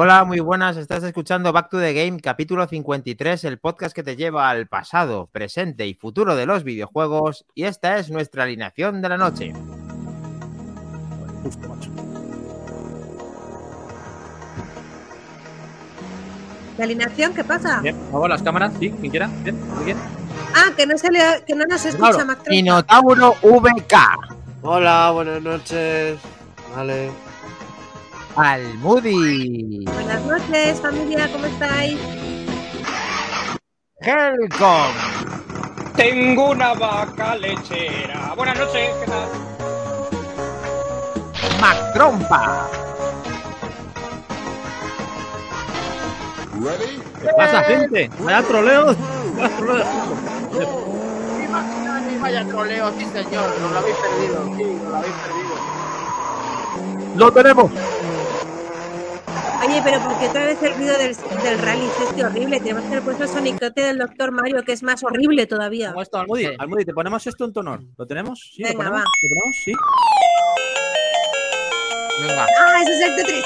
Hola, muy buenas. Estás escuchando Back to the Game, capítulo 53, el podcast que te lleva al pasado, presente y futuro de los videojuegos. Y esta es nuestra alineación de la noche. Justo, macho. ¿La alineación qué pasa? Bien, hago las cámaras, sí, quien quiera. Bien, muy bien. Ah, que no, se le, que no nos escucha. Mac. Minotauro VK, Hola, buenas noches. Vale. Almudi, Buenas noches, familia, ¿cómo estáis? Helcom, Tengo una vaca lechera. Buenas noches, ¿qué tal? Mac Trompa, ¿Qué pasa, gente? Vaya troleo. Vaya troleo. Vaya troleo, sí señor, nos lo habéis perdido, sí, nos lo habéis perdido. ¡Lo tenemos! Oye, pero ¿por qué otra vez el ruido del, del rally es este horrible? Tenemos que haber puesto el sonicote del Doctor Mario, que es más horrible todavía. ¿Cómo está, Almudi? ¿te ponemos esto en tu honor? ¿Lo tenemos? ¿Sí? ¿Lo Venga, ponemos? va. ¿Lo ponemos? Sí. Venga, ¡Ah, ese es el Tetris!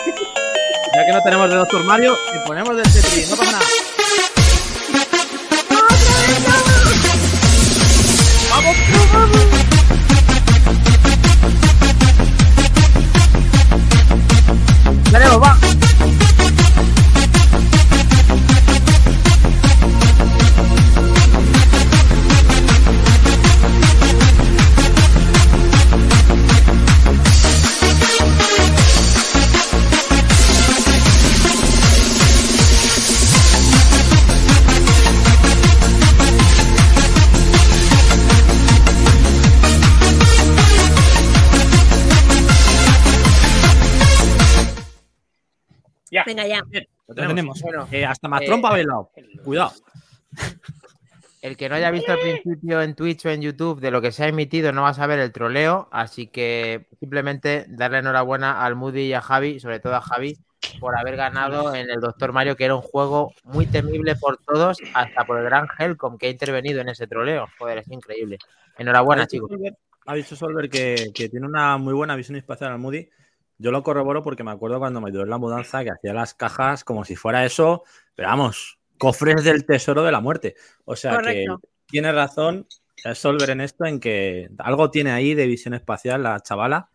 Ya que no tenemos de Doctor Mario, le ponemos de Tetris. No pasa nada. Venga, ya. Lo Lo tenemos. Bueno, Eh, hasta más Eh, trompa bailado. Cuidado. El que no haya visto al principio en Twitch o en YouTube de lo que se ha emitido no va a saber el troleo, así que simplemente darle enhorabuena al Moody y a Javi, sobre todo a Javi, por haber ganado en el Doctor Mario, que era un juego muy temible por todos, hasta por el gran Helcom que ha intervenido en ese troleo. Joder, es increíble. Enhorabuena, chicos. Ha dicho Solver que, que tiene una muy buena visión espacial al Moody. Yo lo corroboro porque me acuerdo cuando me en la mudanza que hacía las cajas como si fuera eso, pero vamos, cofres del tesoro de la muerte. O sea Correcto. que tiene razón eh, Solver en esto, en que algo tiene ahí de visión espacial la chavala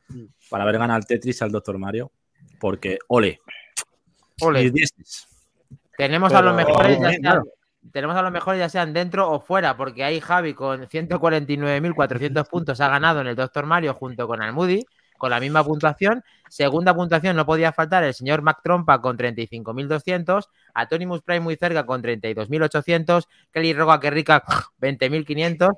para haber ganado el Tetris al Doctor Mario. Porque, ole, tenemos a los mejores, ya bien, sean, claro. tenemos a los mejores ya sean dentro o fuera, porque ahí Javi con 149.400 puntos ha ganado en el Doctor Mario junto con Almudi, con la misma puntuación. Segunda puntuación no podía faltar el señor Mac Trompa con 35.200, Atonimus Prime muy cerca con 32.800, Kelly Roga que rica 20.500,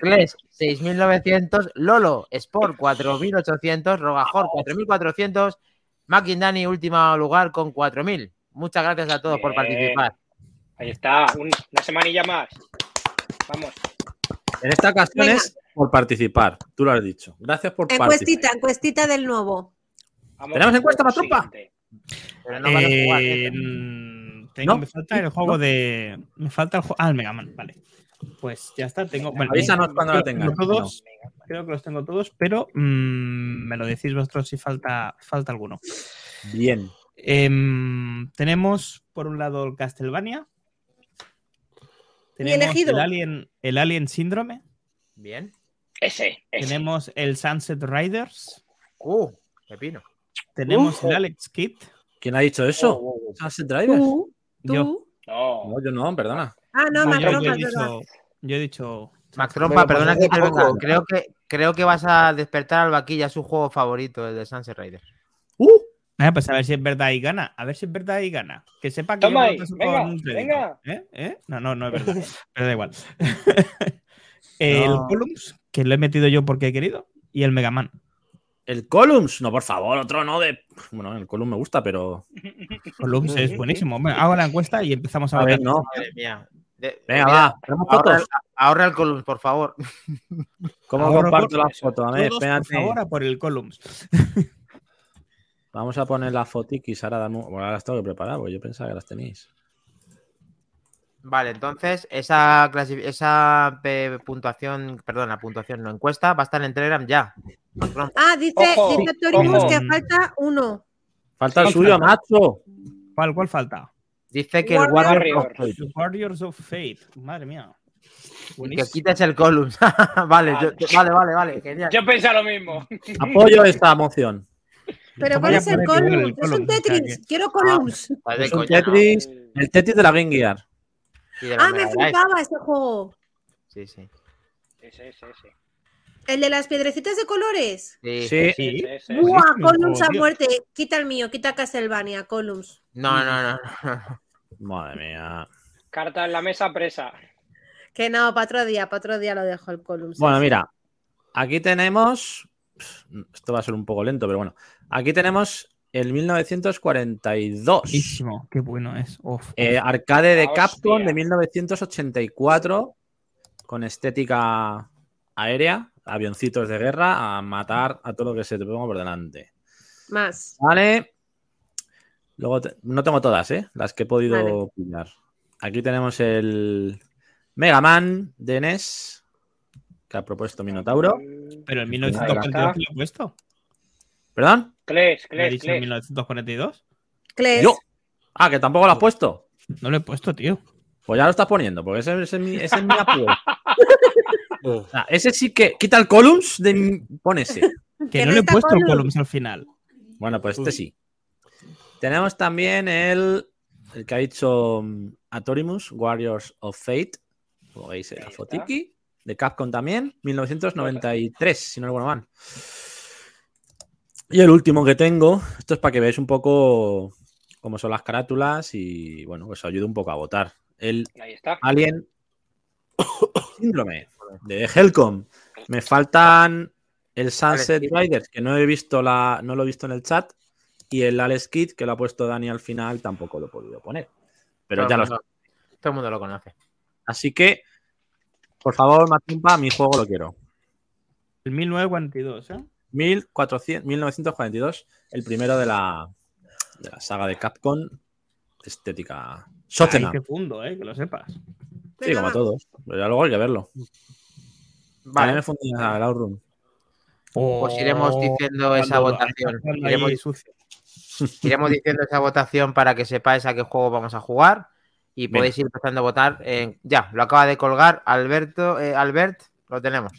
Kles 6.900, Lolo Sport 4.800, Rogajor 4.400, Mac y Dani último lugar con 4.000. Muchas gracias a todos por participar. Ahí está, un- una semanilla más. Vamos. En esta ocasión Venga. es por participar. Tú lo has dicho. Gracias por participar. Encuestita, encuestita del nuevo. Vamos ¿Tenemos encuesta, siguiente. Pero no van a jugar, Eh, mm, tengo, ¿No? Me falta el juego de. Me falta el juego. Ah, el Mega Man, vale. Pues ya está, tengo. Bueno, Avísanos cuando lo tengas. Todos, creo que los tengo todos, pero mm, me lo decís vosotros si falta, falta alguno. Bien. Em, tenemos por un lado el Castlevania. Tenemos elegido. el Alien, el Alien Síndrome. Bien. Ese, ese. Tenemos el Sunset Riders. Uh, pepino. Tenemos Uf. el Alex Kit. ¿Quién ha dicho eso? Oh, oh, oh. Sunset Driver. Tú, Yo. No. No, yo no, perdona. Ah, no, yo- Mac yo he dicho, yo he dicho Mac Sunset Trompa, perdona que. Creo que, creo que vas a despertar al vaquilla su juego favorito, el de Sunset Rider. ¡Uh! Ah, pues a ver si es verdad y gana. A ver si es verdad y gana. Que sepa que Toma yo ahí, venga. ¿Eh? ¿Eh? No, no, no es verdad. pero da igual. el No. Columns, que lo he metido yo porque he querido. Y el Mega Man. El Columns. No, por favor, otro no de. Bueno, el Columns me gusta, pero. Columns es buenísimo. Bueno, hago la encuesta y empezamos a A ver, no. Madre mía. De- Venga, mira, va. Tenemos Ahorra, fotos. el- ahorra el Columns, por favor. ¿Cómo Ahora comparto la foto? A ver, Todos, por espérate. favor, a por el Columns. Vamos a poner la fotiquis. Ahora, damos... bueno, ahora las tengo que preparar, porque yo pensaba que las tenéis. Vale, entonces esa, clasi- esa puntuación, perdón, la puntuación no encuesta va a estar en Telegram ya. Ah, dice, Ojo, dice Torimus ojo. que falta uno. Falta el suyo, macho. ¿Cuál, cuál falta? Dice que el Warrior. Warrior of. Warriors of Fate. Madre mía. Y que quites el Columns. vale, yo- vale, vale, vale, genial. Yo pensé lo mismo. Apoyo esta moción. Pero ¿cuál es el Columns? Es un Tetris. Quiero Columns. Vale, Es un. Tetris, el Tetris de la Game Gear. Y de la Ah, me flipaba este juego. Sí, sí. Ese, ese, ese. El de las piedrecitas de colores. Sí. Sí, Sí. Ese, ese. Buah, Columns a muerte. Quita el mío, quita Castlevania, Columns. No, no, no. no. Madre mía. Carta en la mesa presa. Que no, para otro día, para otro día lo dejo el Columns. Bueno, mira, aquí tenemos. Esto va a ser un poco lento, pero bueno. Aquí tenemos el 1942. Buenísimo. Qué bueno es. Uf. Eh, arcade de Ah, Capcom hostia. de 1984. Con estética aérea, avioncitos de guerra, a matar a todo lo que se te ponga por delante. Más. Vale. Luego te- no tengo todas, ¿eh? Las que he podido Vale. pillar. Aquí tenemos el Mega Man de NES que ha propuesto Minotauro. Pero en Ahí 1942 está. te lo he puesto. ¿Perdón? Cles, ¿Le he Cles, dicho en Cles. 1942? Cles. Yo. Ah, que tampoco lo has puesto. No lo he puesto, tío. Pues ya lo estás poniendo, porque ese, ese es mi, ese es mi apoyo. O sea, ese sí que quita el columns de mi- pon ese. Que no le he puesto Columns. columns al final. Bueno, pues este sí. Tenemos también el, el que ha dicho mm, Atorimus, Warriors of Fate. Como veis, el está. Fotiki. De Capcom también, 1993, si no recuerdo mal. Y el último que tengo, esto es para que veáis un poco cómo son las carátulas y bueno, pues os ayude un poco a votar. El Ahí está. Alien Síndrome de Helcom. Me faltan el Sunset. Riders, que no he visto la, no lo he visto en el chat, y el Alex Kid, que lo ha puesto Dani al final, tampoco lo he podido poner. Pero todo, ya el lo mundo, todo el mundo lo conoce. Así que, por favor, Matumpa, mi juego lo quiero. El 1942, ¿eh? 1400, 1942, el primero de la, de la saga de Capcom, estética. Ay, Shotenam. qué fundo, ¿eh? Que lo sepas. Sí, como va. todos. Pero ya luego hay que verlo. También Vale, me el Outroom. pues iremos diciendo esa votación. Iremos, iremos diciendo esa votación para que sepáis a qué juego vamos a jugar. Y podéis ir empezando a votar. en- ya, lo acaba de colgar Alberto. eh, Albert, lo tenemos.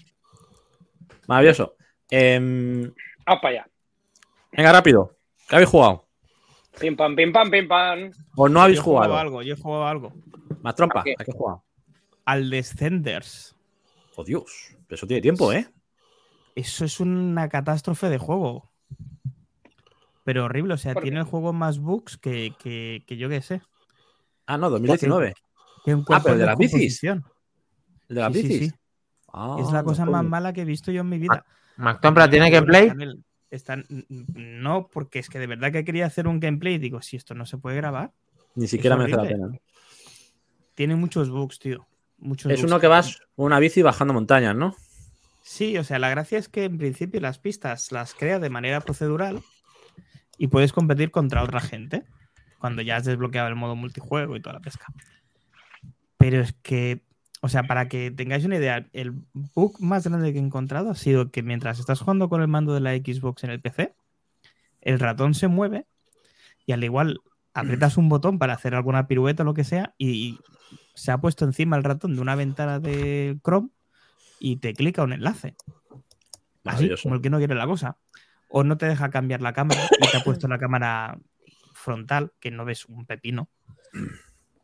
Maravilloso. Em, Vamos para allá. venga, rápido. ¿Qué habéis jugado? Pim pam, pim pam, pim pam. ¿O no habéis Yo jugado jugado? algo, yo he jugado algo. Más trompa. ¿A qué? ¿A qué jugado? Al Descenders. Oh, Dios. Eso tiene tiempo, ¿eh? Eso es una catástrofe de juego. Pero horrible, o sea, tiene el juego más bugs que, que, que yo qué sé. Ah, no, 2019. Que un Ah, pero en de las bicis. El de las Sí, bicis. sí. Ah, Es la cosa no más mala que he visto yo en mi vida. MacTompra tiene gameplay. Están no, porque es que de verdad que quería hacer un gameplay y digo, si esto no se puede grabar, Ni siquiera merece la pena. tiene muchos bugs, tío. Muchos Es bugs. uno que vas con una bici bajando montañas, ¿no? Sí, o sea, la gracia es que en principio las pistas las crea de manera procedural y puedes competir contra otra gente cuando ya has desbloqueado el modo multijuego y toda la pesca. Pero es que, o sea, para que tengáis una idea, el bug más grande que he encontrado ha sido que mientras estás jugando con el mando de la Xbox en el PC, el ratón se mueve y al igual aprietas un botón para hacer alguna pirueta o lo que sea y se ha puesto encima el ratón de una ventana de Chrome y te clica un enlace. Así, como el que no quiere la cosa. O no te deja cambiar la cámara y te ha puesto la cámara frontal, que no ves un pepino.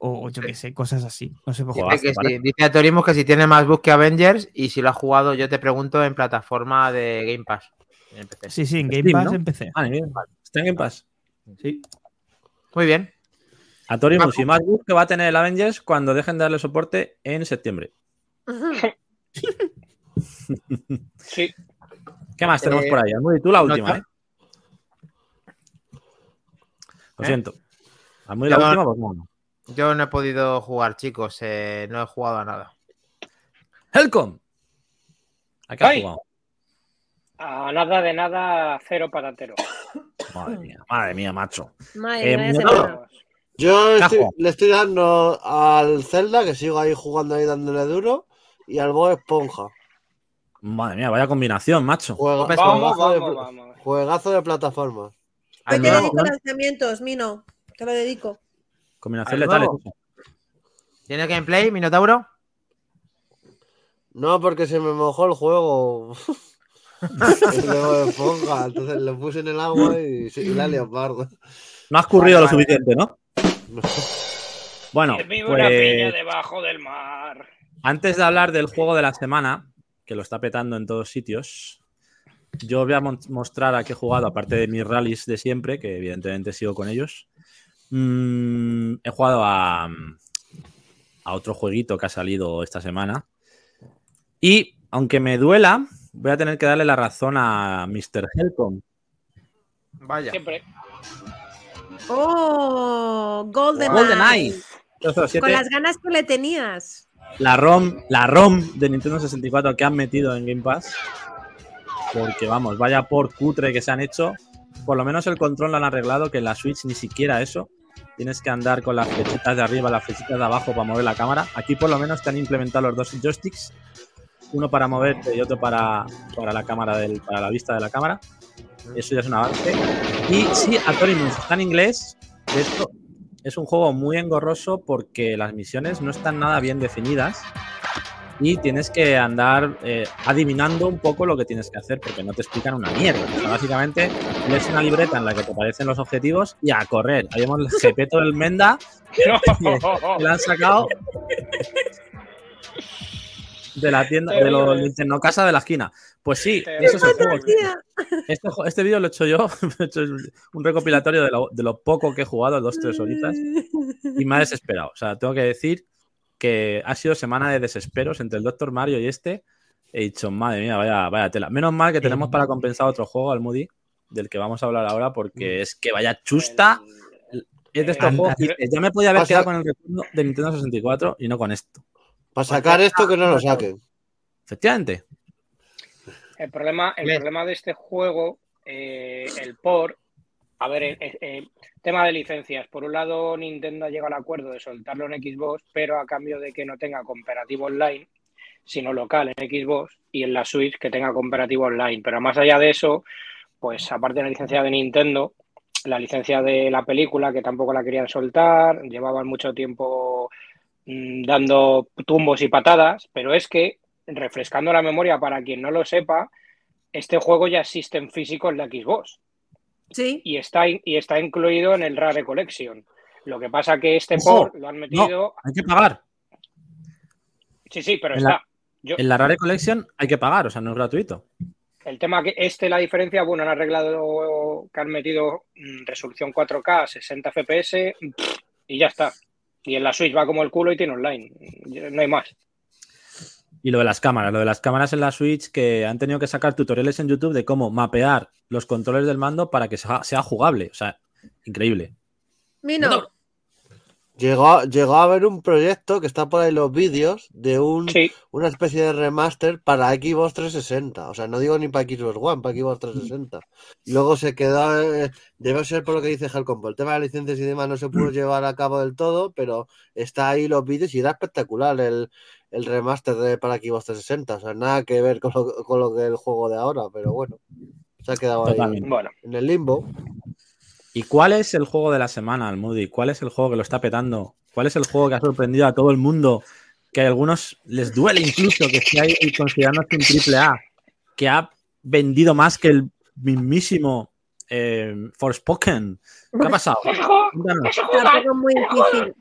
O, o yo qué sé, cosas así. No sé por. Dice, vale. sí, dice Atorismo que si tiene más bug que Avengers y si lo ha jugado, yo te pregunto en plataforma de Game Pass. en PC. Sí, sí, en Game Steam, Pass ¿no? empecé. Vale, bien. Está en Game Pass. Sí. Muy bien. Atorimus y más bug que va a tener el Avengers cuando dejen de darle soporte en septiembre. Sí. ¿Qué más tenemos Eh, por ahí? Almudi, tú la última, ¿eh? Lo ¿Eh? siento. Almudi la Yo- última, pues bueno. Yo no he podido jugar, chicos. eh, no he jugado a nada. Helcom. ¿A qué has jugado? A nada de nada, cero patatero. Madre mía, madre mía, macho. Madre Eh, mía, no. Yo estoy- le estoy dando al Zelda, que sigo ahí jugando ahí dándole duro, y al Bob Esponja. Madre mía, vaya combinación, macho. Juega- Vamos, Vamos, juegazo, de, vamos, juegazo de plataforma. Hoy te Al dedico lanzamientos, Mino. Te lo dedico. Combinación Al letal. ¿Tiene gameplay, Minotauro? No, porque se me mojó el juego. De Esponja, entonces lo puse en el agua y, y la leopardo. No has currido lo Vale, suficiente, ¿no? Bueno, Que vive una piña pues, debajo del mar. antes de hablar del juego de la semana, que lo está petando en todos sitios, yo voy a mostrar a qué he jugado, aparte de mis rallies de siempre, que evidentemente sigo con ellos. Mm, he jugado a, a otro jueguito que ha salido esta semana. Y aunque me duela, voy a tener que darle la razón a Mr. Helcom. Vaya. Siempre. ¡Oh! Golden, GoldenEye. Con las ganas que le tenías. la ROM, la ROM de Nintendo 64 que han metido en Game Pass. Porque vamos, vaya por cutre que se han hecho. Por lo menos el control lo han arreglado, que en la Switch ni siquiera eso. Tienes que andar con las flechitas de arriba, las flechitas de abajo para mover la cámara. Aquí por lo menos te han implementado los dos joysticks. Uno para moverte y otro para, para la cámara del, para la vista de la cámara. Eso ya es un avance. Y sí, Atorimus está en inglés. Hecho, es un juego muy engorroso porque las misiones no están nada bien definidas y tienes que andar eh, adivinando un poco lo que tienes que hacer porque no te explican una mierda. O sea, básicamente, lees una libreta en la que te aparecen los objetivos y a correr. Ahí vemos el jepeto del Menda que le han sacado de la tienda, de los Nintendo Casa de la esquina. Pues sí, eso es el juego. Este, este vídeo lo he hecho yo, he hecho un recopilatorio de lo, de lo poco que he jugado, dos, tres horitas, y me ha desesperado. O sea, tengo que decir que ha sido semana de desesperos entre el Doctor Mario y este. He dicho, madre mía, vaya, vaya tela. Menos mal que tenemos para compensar otro juego al Moody, del que vamos a hablar ahora, porque es que vaya chusta. Es de estos el- juegos ya me podía haber quedado con el recuerdo de Nintendo 64 y no con esto. Para sacar esto, que no lo saquen. Efectivamente. El problema, el problema de este juego, eh, el por, a ver, el, el- el tema de licencias. Por un lado, Nintendo ha llegado al acuerdo de soltarlo en Xbox, pero a cambio de que no tenga cooperativo online, sino local en Xbox y en la Switch que tenga cooperativo online. Pero más allá de eso, pues aparte de la licencia de Nintendo, la licencia de la película, que tampoco la querían soltar, llevaban mucho tiempo mm, dando tumbos y patadas, pero es que, refrescando la memoria para quien no lo sepa, este juego ya existe en físico en la Xbox Sí. y está, y está incluido en el Rare Collection. Lo que pasa que este Ojo, port lo han metido. Hay que pagar. Sí, sí, pero en la- está. Yo, En la Rare Collection hay que pagar, o sea, no es gratuito. El tema que este, la diferencia, bueno, han arreglado que han metido mm, resolución 4K, 60 FPS y ya está. Y en la Switch va como el culo y tiene online. No hay más. Y lo de las cámaras, lo de las cámaras en la Switch que han tenido que sacar tutoriales en YouTube de cómo mapear los controles del mando para que sea, sea jugable. O sea, increíble. Mino, Llegó, a- llegó a haber un proyecto que está por ahí en los vídeos de un, Sí, una especie de remaster para Xbox 360. O sea, no digo ni para Xbox One, para Xbox 360. Luego se quedó, eh, debe ser por lo que dice Helcom, por el tema de las licencias y demás no se pudo llevar a cabo del todo, pero está ahí los vídeos y era espectacular el, el remaster de, para Xbox 360. O sea, nada que ver con lo, con lo que el juego de ahora, pero bueno, se ha quedado ahí bueno. en el limbo. ¿Y cuál es el juego de la semana, Almudi? ¿Cuál es el juego que lo está petando? ¿Cuál es el juego que ha sorprendido a todo el mundo? Que a algunos les duele incluso que esté ahí considerándose un triple A, que ha vendido más que el mismísimo eh, Forspoken. ¿Qué ha pasado? Es muy difícil.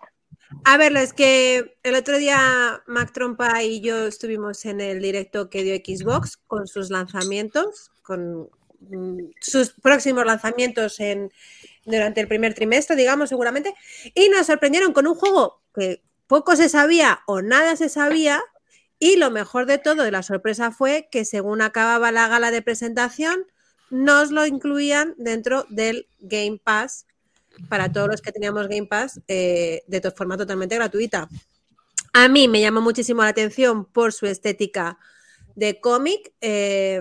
A ver, es que el otro día Mac Trompa y yo estuvimos en el directo que dio Xbox con sus lanzamientos, con mm, sus próximos lanzamientos en, durante el primer trimestre, digamos, seguramente, y nos sorprendieron con un juego que poco se sabía o nada se sabía, y lo mejor de todo de la sorpresa fue que según acababa la gala de presentación, nos lo incluían dentro del Game Pass para todos los que teníamos Game Pass eh, de to- forma totalmente gratuita. A mí me llamó muchísimo la atención por su estética de cómic. eh,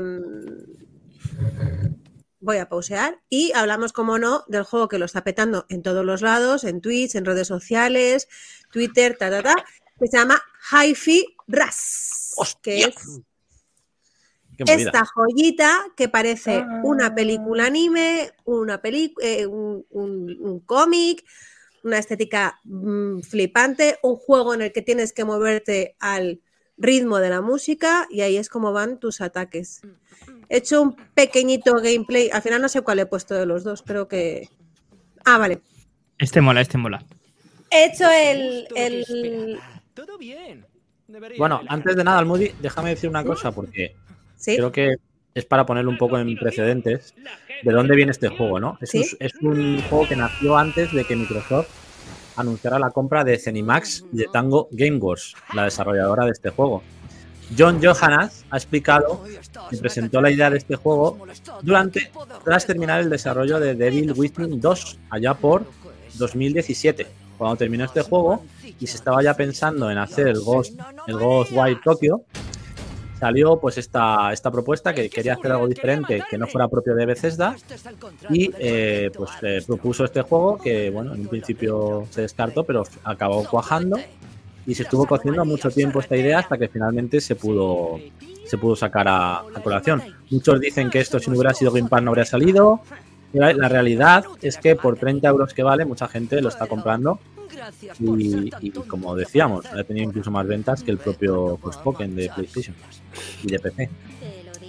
voy a pausear y hablamos, como no, del juego que lo está petando en todos los lados, en Twitch, en redes sociales, Twitter, ta, ta, ta, que se llama Hi-Fi Rush, que es. Esta joyita que parece Ah. una película anime, una peli- eh, un, un- un cómic, una estética mm, flipante, un juego en el que tienes que moverte al ritmo de la música y ahí es como van tus ataques. He hecho un pequeñito gameplay, al final no sé cuál he puesto de los dos, creo que... Ah, vale. Este mola, este mola. He hecho el... el... Todo bien. Debería Bueno, antes de nada, Almudi, déjame decir una cosa, porque Sí, creo que es para ponerlo un poco en precedentes de dónde viene este juego, ¿no? Es, un, Sí. es un juego que nació antes de que Microsoft anunciara la compra de Zenimax y de Tango Gameworks, la desarrolladora de este juego. John Johannes ha explicado y presentó la idea de este juego durante, tras terminar el desarrollo de Devil Within 2, allá por 2017, cuando terminó este juego y se estaba ya pensando en hacer el Ghost, el Ghostwire Tokyo, salió pues esta, esta propuesta que quería hacer algo diferente, que no fuera propio de Bethesda, y eh, pues eh, propuso este juego que, bueno, en un principio se descartó, pero acabó cuajando y se estuvo cociendo mucho tiempo esta idea hasta que finalmente se pudo se pudo sacar a, a colación. Muchos dicen que esto si no hubiera sido Game Pass no habría salido. La, la realidad es que por 30 euros que vale, mucha gente lo está comprando y, y como decíamos, ha tenido incluso más ventas que el propio Forspoken de PlayStation y de PC.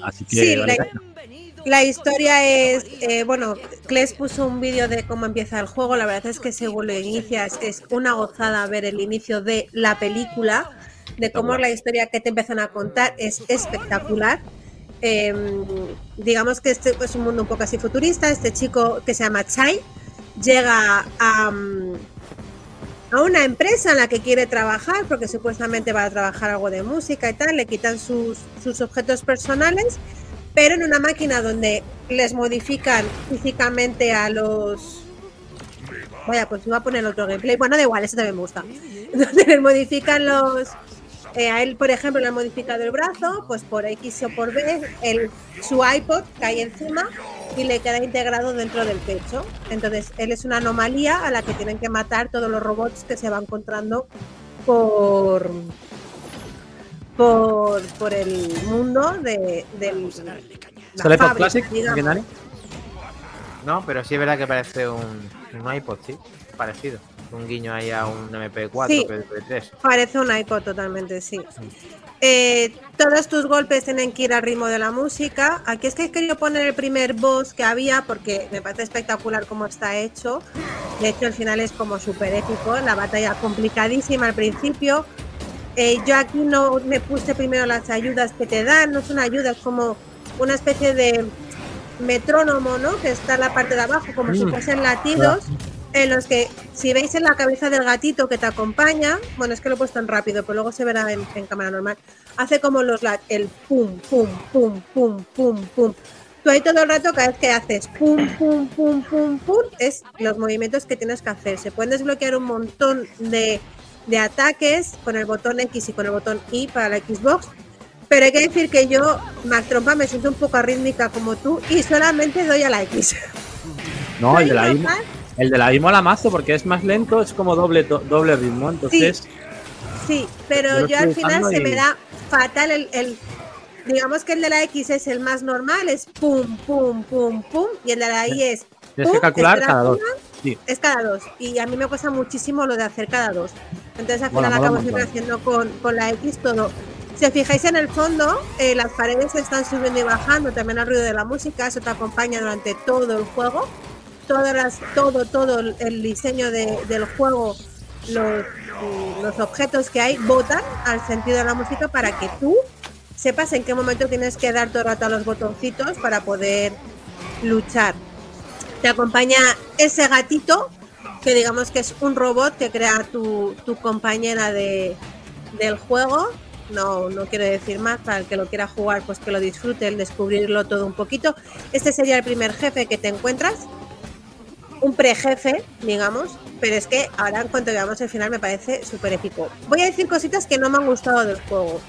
Así que Sí, vale la- historia es, eh, bueno, Kles puso un vídeo de cómo empieza el juego. La verdad es que según lo inicias es una gozada ver el inicio de la película, de cómo la historia que te empiezan a contar es espectacular. Eh, digamos que este es un mundo un poco así futurista. Este chico que se llama Chai llega a, mm, a una empresa en la que quiere trabajar, porque supuestamente va a trabajar algo de música y tal, le quitan sus, sus objetos personales pero en una máquina donde les modifican físicamente a los. Vaya, pues iba a poner otro gameplay. Bueno, da igual, eso también me gusta. Donde les modifican los. Eh, a él, por ejemplo, le han modificado el brazo, pues por X o por B, el, su iPod cae encima y le queda integrado dentro del pecho. Entonces, él es una anomalía a la que tienen que matar todos los robots que se va encontrando por, por, por el mundo de, del. la ¿Sale fábrica, Classic, digamos. No, pero sí es verdad que parece un, un iPod, sí, parecido. Un guiño ahí a un MP4, Sí. MP3. Parece un iPod totalmente, sí. Eh, todos tus golpes tienen que ir al ritmo de la música. Aquí es que he querido poner el primer boss que había porque me parece espectacular cómo está hecho. De hecho, el final es como súper épico. La batalla complicadísima al principio. Eh, yo aquí no me puse primero las ayudas que te dan. No es una ayuda, es como una especie de metrónomo, ¿no? Que está en la parte de abajo, como si Mm. fuesen latidos en los que si veis en la cabeza del gatito que te acompaña, bueno, es que lo he puesto en rápido, pero luego se verá en, en cámara normal, hace como los lat- el pum, pum, pum, pum, pum, pum. Tú ahí todo el rato, cada vez que haces pum, pum, pum, pum, pum, es los movimientos que tienes que hacer. Se pueden desbloquear un montón de, de ataques con el botón X y con el botón Y para la Xbox. Pero hay que decir que yo, Mac Trompa, me siento un poco arrítmica como tú y solamente doy a la X. No, el de la capaz- el de la I mola mazo porque es más lento, es como doble, doble ritmo. Entonces, Sí, Yo pero yo al final usando se me y- da fatal el, el- Digamos que el de la X es el más normal, es pum, pum, pum, pum, y el de la Y es, tienes que pum, calcular espera, cada dos. Sí. es cada dos. Y a mí me cuesta muchísimo lo de hacer cada dos. Entonces al final mola acabo siempre haciendo con, con la X todo. Si fijáis en el fondo, eh, las paredes están subiendo y bajando, también el ruido de la música, eso te acompaña durante todo el juego. Todas las, todo, todo el- diseño de- del juego, los, los objetos que hay, votan al sentido de la música para que tú sepas en qué momento tienes que dar todo el rato a los botoncitos para poder luchar. Te acompaña ese gatito, que digamos que es un robot que crea tu, tu compañera de, del juego. No, no quiero decir más, para el que lo quiera jugar, pues que lo disfrute, el descubrirlo todo un poquito. Este sería el primer jefe que te encuentras. Un prejefe, digamos, pero es que ahora en cuanto veamos el final me parece súper épico. Voy a decir cositas que no me han gustado del juego.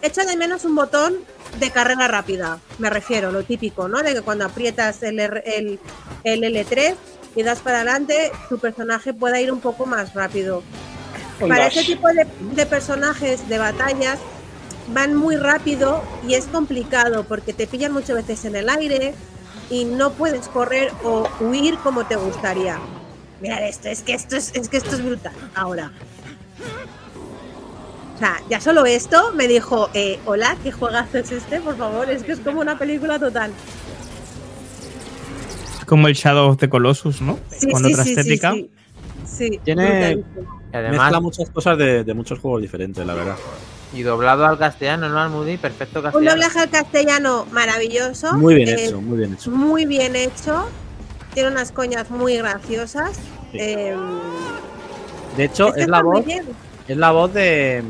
Echo de menos un botón de carrera rápida, me refiero, lo típico, ¿no? De que cuando aprietas el, el, el L3 y das para adelante, tu personaje pueda ir un poco más rápido. Para dash. ese tipo de, de personajes de batallas, van muy rápido y es complicado porque te pillan muchas veces en el aire y no puedes correr o huir como te gustaría. Mirad esto, es que esto es, es que esto es brutal ahora. O sea, ya solo esto me dijo, eh, hola, ¿qué juegazo es este? Por favor, es que es como una película total. Es como el Shadow of the Colossus, ¿no? Sí, Con sí, otra sí, sí, estética. sí. Sí, Tiene- además, Mezcla muchas cosas de, de muchos juegos diferentes, la verdad. Y doblado al castellano, ¿no? Al Moody, perfecto Un castellano. doblaje al castellano maravilloso. Muy bien eh, hecho, muy bien hecho. Muy bien hecho. Tiene unas coñas muy graciosas. Sí. eh, De hecho, que es la voz, es la voz de,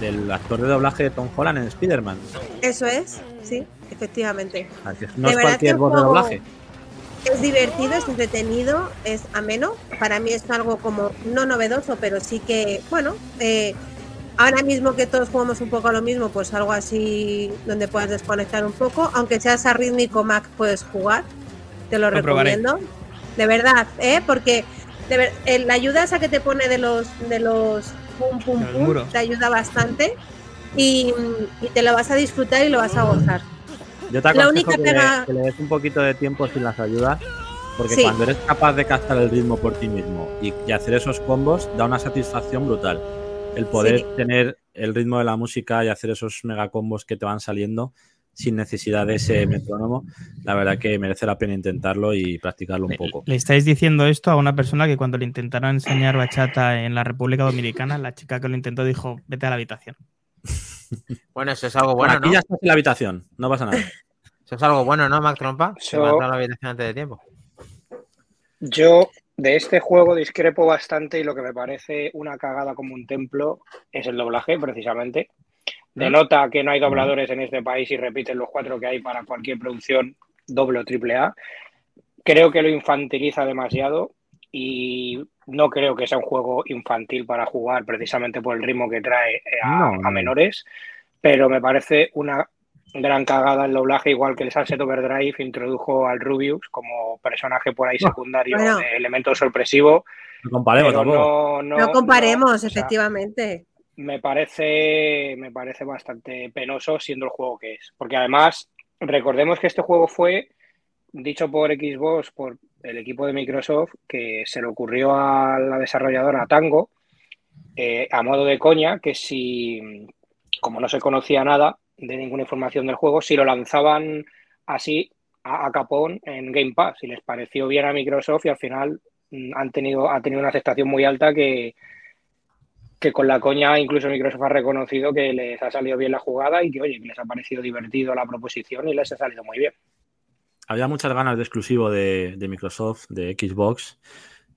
del actor de doblaje de Tom Holland en Spider-Man. Eso es, sí, efectivamente. No De es cualquier voz de doblaje. Es divertido, es entretenido, es ameno. Para mí es algo como no novedoso, pero sí que, bueno, eh, ahora mismo que todos jugamos un poco a lo mismo, pues algo así donde puedas desconectar un poco. Aunque seas arrítmico Mac, puedes jugar. Te lo, Lo probaré. recomiendo. De verdad, ¿eh? Porque de ver- eh, la ayuda esa que te pone de los, de los pum pum De pum muros. te ayuda bastante. Y, y te lo vas a disfrutar y lo vas a gozar. Yo te La única que, pega- le, que le des un poquito de tiempo sin las ayudas, porque Sí. cuando eres capaz de captar el ritmo por ti mismo y, y hacer esos combos, da una satisfacción brutal. El poder Sí. tener el ritmo de la música y hacer esos mega combos que te van saliendo sin necesidad de ese metrónomo, la verdad que merece la pena intentarlo y practicarlo un poco. le estáis diciendo esto a una persona que cuando le intentaron enseñar bachata en la República Dominicana, la chica que lo intentó dijo, vete a la habitación. Bueno, eso es algo Bueno, bueno, aquí ¿no? ya estás en la habitación, no pasa nada. Eso es algo bueno, ¿no, Mac Trompa? Se va a entrar a la habitación antes de tiempo. Yo de este juego discrepo bastante y lo que me parece una cagada como un templo es el doblaje, precisamente. Denota que no hay dobladores en este país y repiten los cuatro que hay para cualquier producción doble o triple A. Creo que lo infantiliza demasiado y no creo que sea un juego infantil para jugar precisamente por el ritmo que trae a, no. a menores, pero me parece una gran cagada el doblaje, igual que el Sunset Overdrive introdujo al Rubius como personaje por ahí secundario Bueno. de elemento sorpresivo. No comparemos tampoco. no, no, No, comparemos, no, o sea, efectivamente. me parece, me parece bastante penoso siendo el juego que es. Porque además, recordemos que este juego fue dicho por Xbox, por el equipo de Microsoft, que se le ocurrió a la desarrolladora Tango, eh, a modo de coña, que si, como no se conocía nada de ninguna información del juego, si lo lanzaban así a, a capón en Game Pass, y les pareció bien a Microsoft y al final mm, han tenido, ha tenido una aceptación muy alta que, que con la coña incluso Microsoft ha reconocido que les ha salido bien la jugada y que, oye, que les ha parecido divertido la proposición y les ha salido muy bien. Había muchas ganas de exclusivo de, de Microsoft, de Xbox,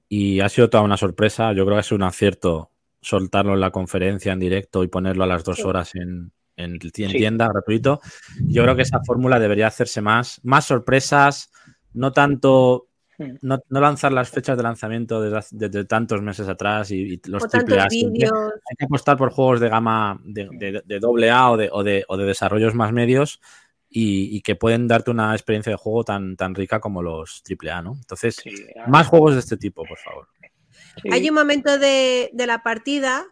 y ha sido toda una sorpresa. Yo creo que es un acierto soltarlo en la conferencia en directo y ponerlo a las dos horas en, en, en Sí. tienda gratuito. Yo creo que esa fórmula debería hacerse más. Más sorpresas, no tanto. Hmm. No, no lanzar las fechas de lanzamiento desde, tantos meses atrás y, y los triple A. Hay que apostar por juegos de gama de, de, de doble A o de, o, de, o de desarrollos más medios y, y que pueden darte una experiencia de juego tan, tan rica como los AAA, ¿no? Entonces, Sí, más juegos de este tipo, por favor. sí. Hay un momento de, de la partida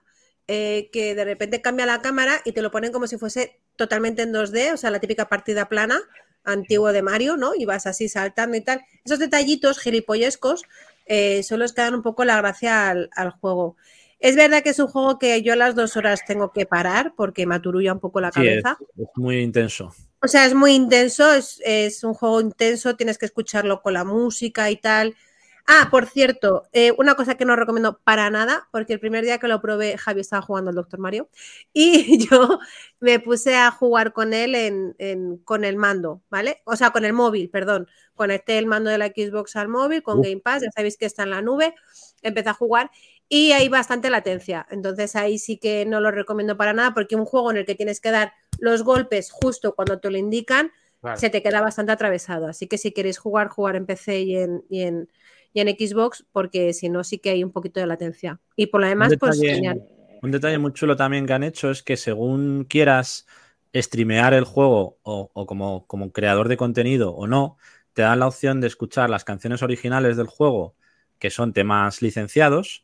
eh, que de repente cambia la cámara y te lo ponen como si fuese totalmente en 2D, o sea, la típica partida plana antiguo de Mario, ¿no? Y vas así saltando y tal. Esos detallitos gilipollescos eh, son los que dan un poco la gracia al, al juego. Es verdad que es un juego que yo a las dos horas tengo que parar porque me aturulla un poco la Sí, es, cabeza. es muy intenso. O sea, es muy intenso, es, es un juego intenso, tienes que escucharlo con la música y tal. Ah, por cierto, eh, una cosa que no recomiendo para nada, porque el primer día que lo probé, Javi estaba jugando al Doctor Mario y yo me puse a jugar con él en, en- con el mando, ¿vale? O sea, con el móvil, perdón. Conecté el mando de la Xbox al móvil con. Game Pass, ya sabéis que está en la nube, empecé a jugar y hay bastante latencia. Entonces ahí sí que no lo recomiendo para nada, porque un juego en el que tienes que dar los golpes justo cuando te lo indican, se te queda bastante atravesado. Así que si queréis jugar, jugar en PC y en, y en, y en Xbox, porque si no, sí que hay un poquito de latencia. Y por lo demás, pues detalle- genial. Un detalle muy chulo también que han hecho es que según quieras streamear el juego o, o como, como creador de contenido o no, te dan la opción de escuchar las canciones originales del juego, que son temas licenciados,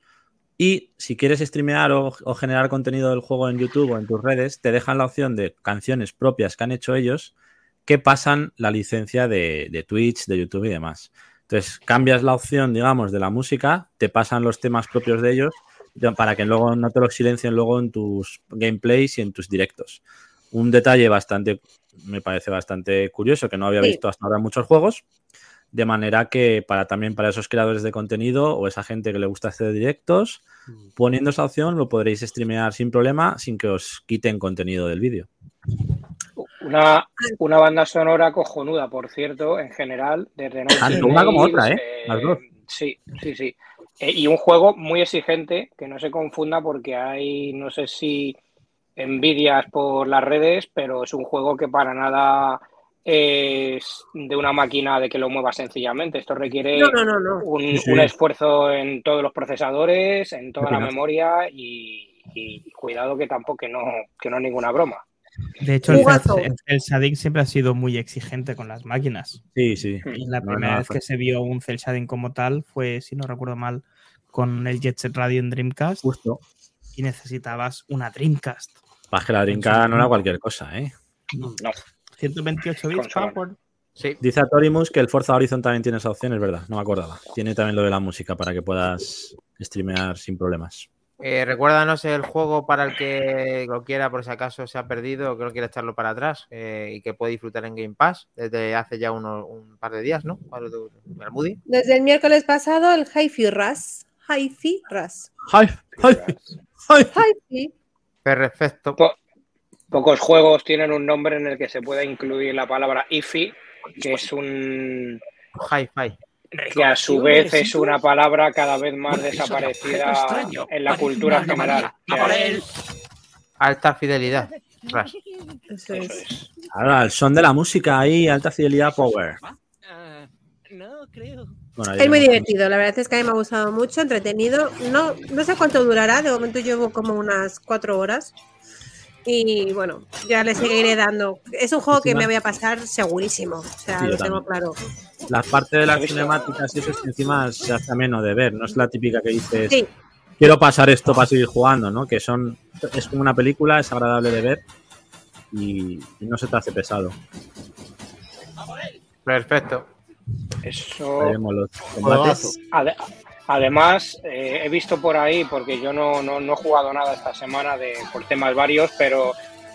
Y si quieres streamear o, o generar contenido del juego en YouTube o en tus redes, te dejan la opción de canciones propias que han hecho ellos que pasan la licencia de, de Twitch, de YouTube y demás. Entonces, cambias la opción, digamos, de la música, te pasan los temas propios de ellos para que luego no te los silencien luego en tus gameplays y en tus directos. Un detalle bastante, me parece bastante curioso, que no había visto hasta ahora en muchos juegos, de manera que para también para esos creadores de contenido o esa gente que le gusta hacer directos, poniendo esa opción lo podréis streamear sin problema, sin que os quiten contenido del vídeo. Una, una banda sonora cojonuda, por cierto, en general, desde Tanto una como otra, ¿eh? Las dos. Sí, sí, sí. Eh, y un juego muy exigente, que no se confunda porque hay, no sé si envidias por las redes, pero es un juego que para nada es de una máquina de que lo mueva sencillamente. Esto requiere No, no, no, no. un, Sí, sí. un esfuerzo en todos los procesadores, en toda la memoria y, y cuidado que tampoco que no, que no es ninguna broma. De hecho, el, el, el Shading siempre ha sido muy exigente con las máquinas. Sí, sí. Y la No, primera no, vez que se vio un cel shading como tal fue, si no recuerdo mal, con el Jet Set Radio en Dreamcast Justo. y necesitabas una Dreamcast. Para que la drinka no era cualquier cosa, ¿eh? No. 128 bits power. Sí. Dice Atorimus que el Forza Horizon también tiene esa opción, es verdad, no me acordaba. Tiene también lo de la música para que puedas streamear sin problemas. Eh, recuérdanos el juego para el que lo quiera, por si acaso se ha perdido o que no quiera echarlo para atrás eh, y que puede disfrutar en Game Pass desde hace ya uno- un par de días, ¿no? El Moody. Desde el miércoles pasado, el Hi-Fi Rush. Hi-Fi. ¡Ay! Hi-Fi. Perfecto. Po- Pocos juegos tienen un nombre en el que se pueda incluir la palabra IFI, que es un Hi-Fi. Que a su vez es una palabra cada vez más desaparecida en la cultura general. Alta fidelidad. Eso es. Ahora, el son de la música ahí, alta fidelidad power. Ah, no creo. Bueno, Es muy divertido, la verdad es que a mí me ha gustado mucho, entretenido. No, no sé cuánto durará, de momento llevo como unas cuatro horas. Y bueno, ya le seguiré dando. Es un juego que me voy a pasar segurísimo. O sea, Sí, lo tengo también. claro. La parte de las cinemáticas y eso es que encima se hace ameno de ver, no es la típica que dices, Sí, quiero pasar esto para seguir jugando, ¿no? Que son, es como una película, es agradable de ver y, y no se te hace pesado. Perfecto. Eso. Ade- Además, eh, he visto por ahí, porque yo no, no, no he jugado nada esta semana de, por temas varios, pero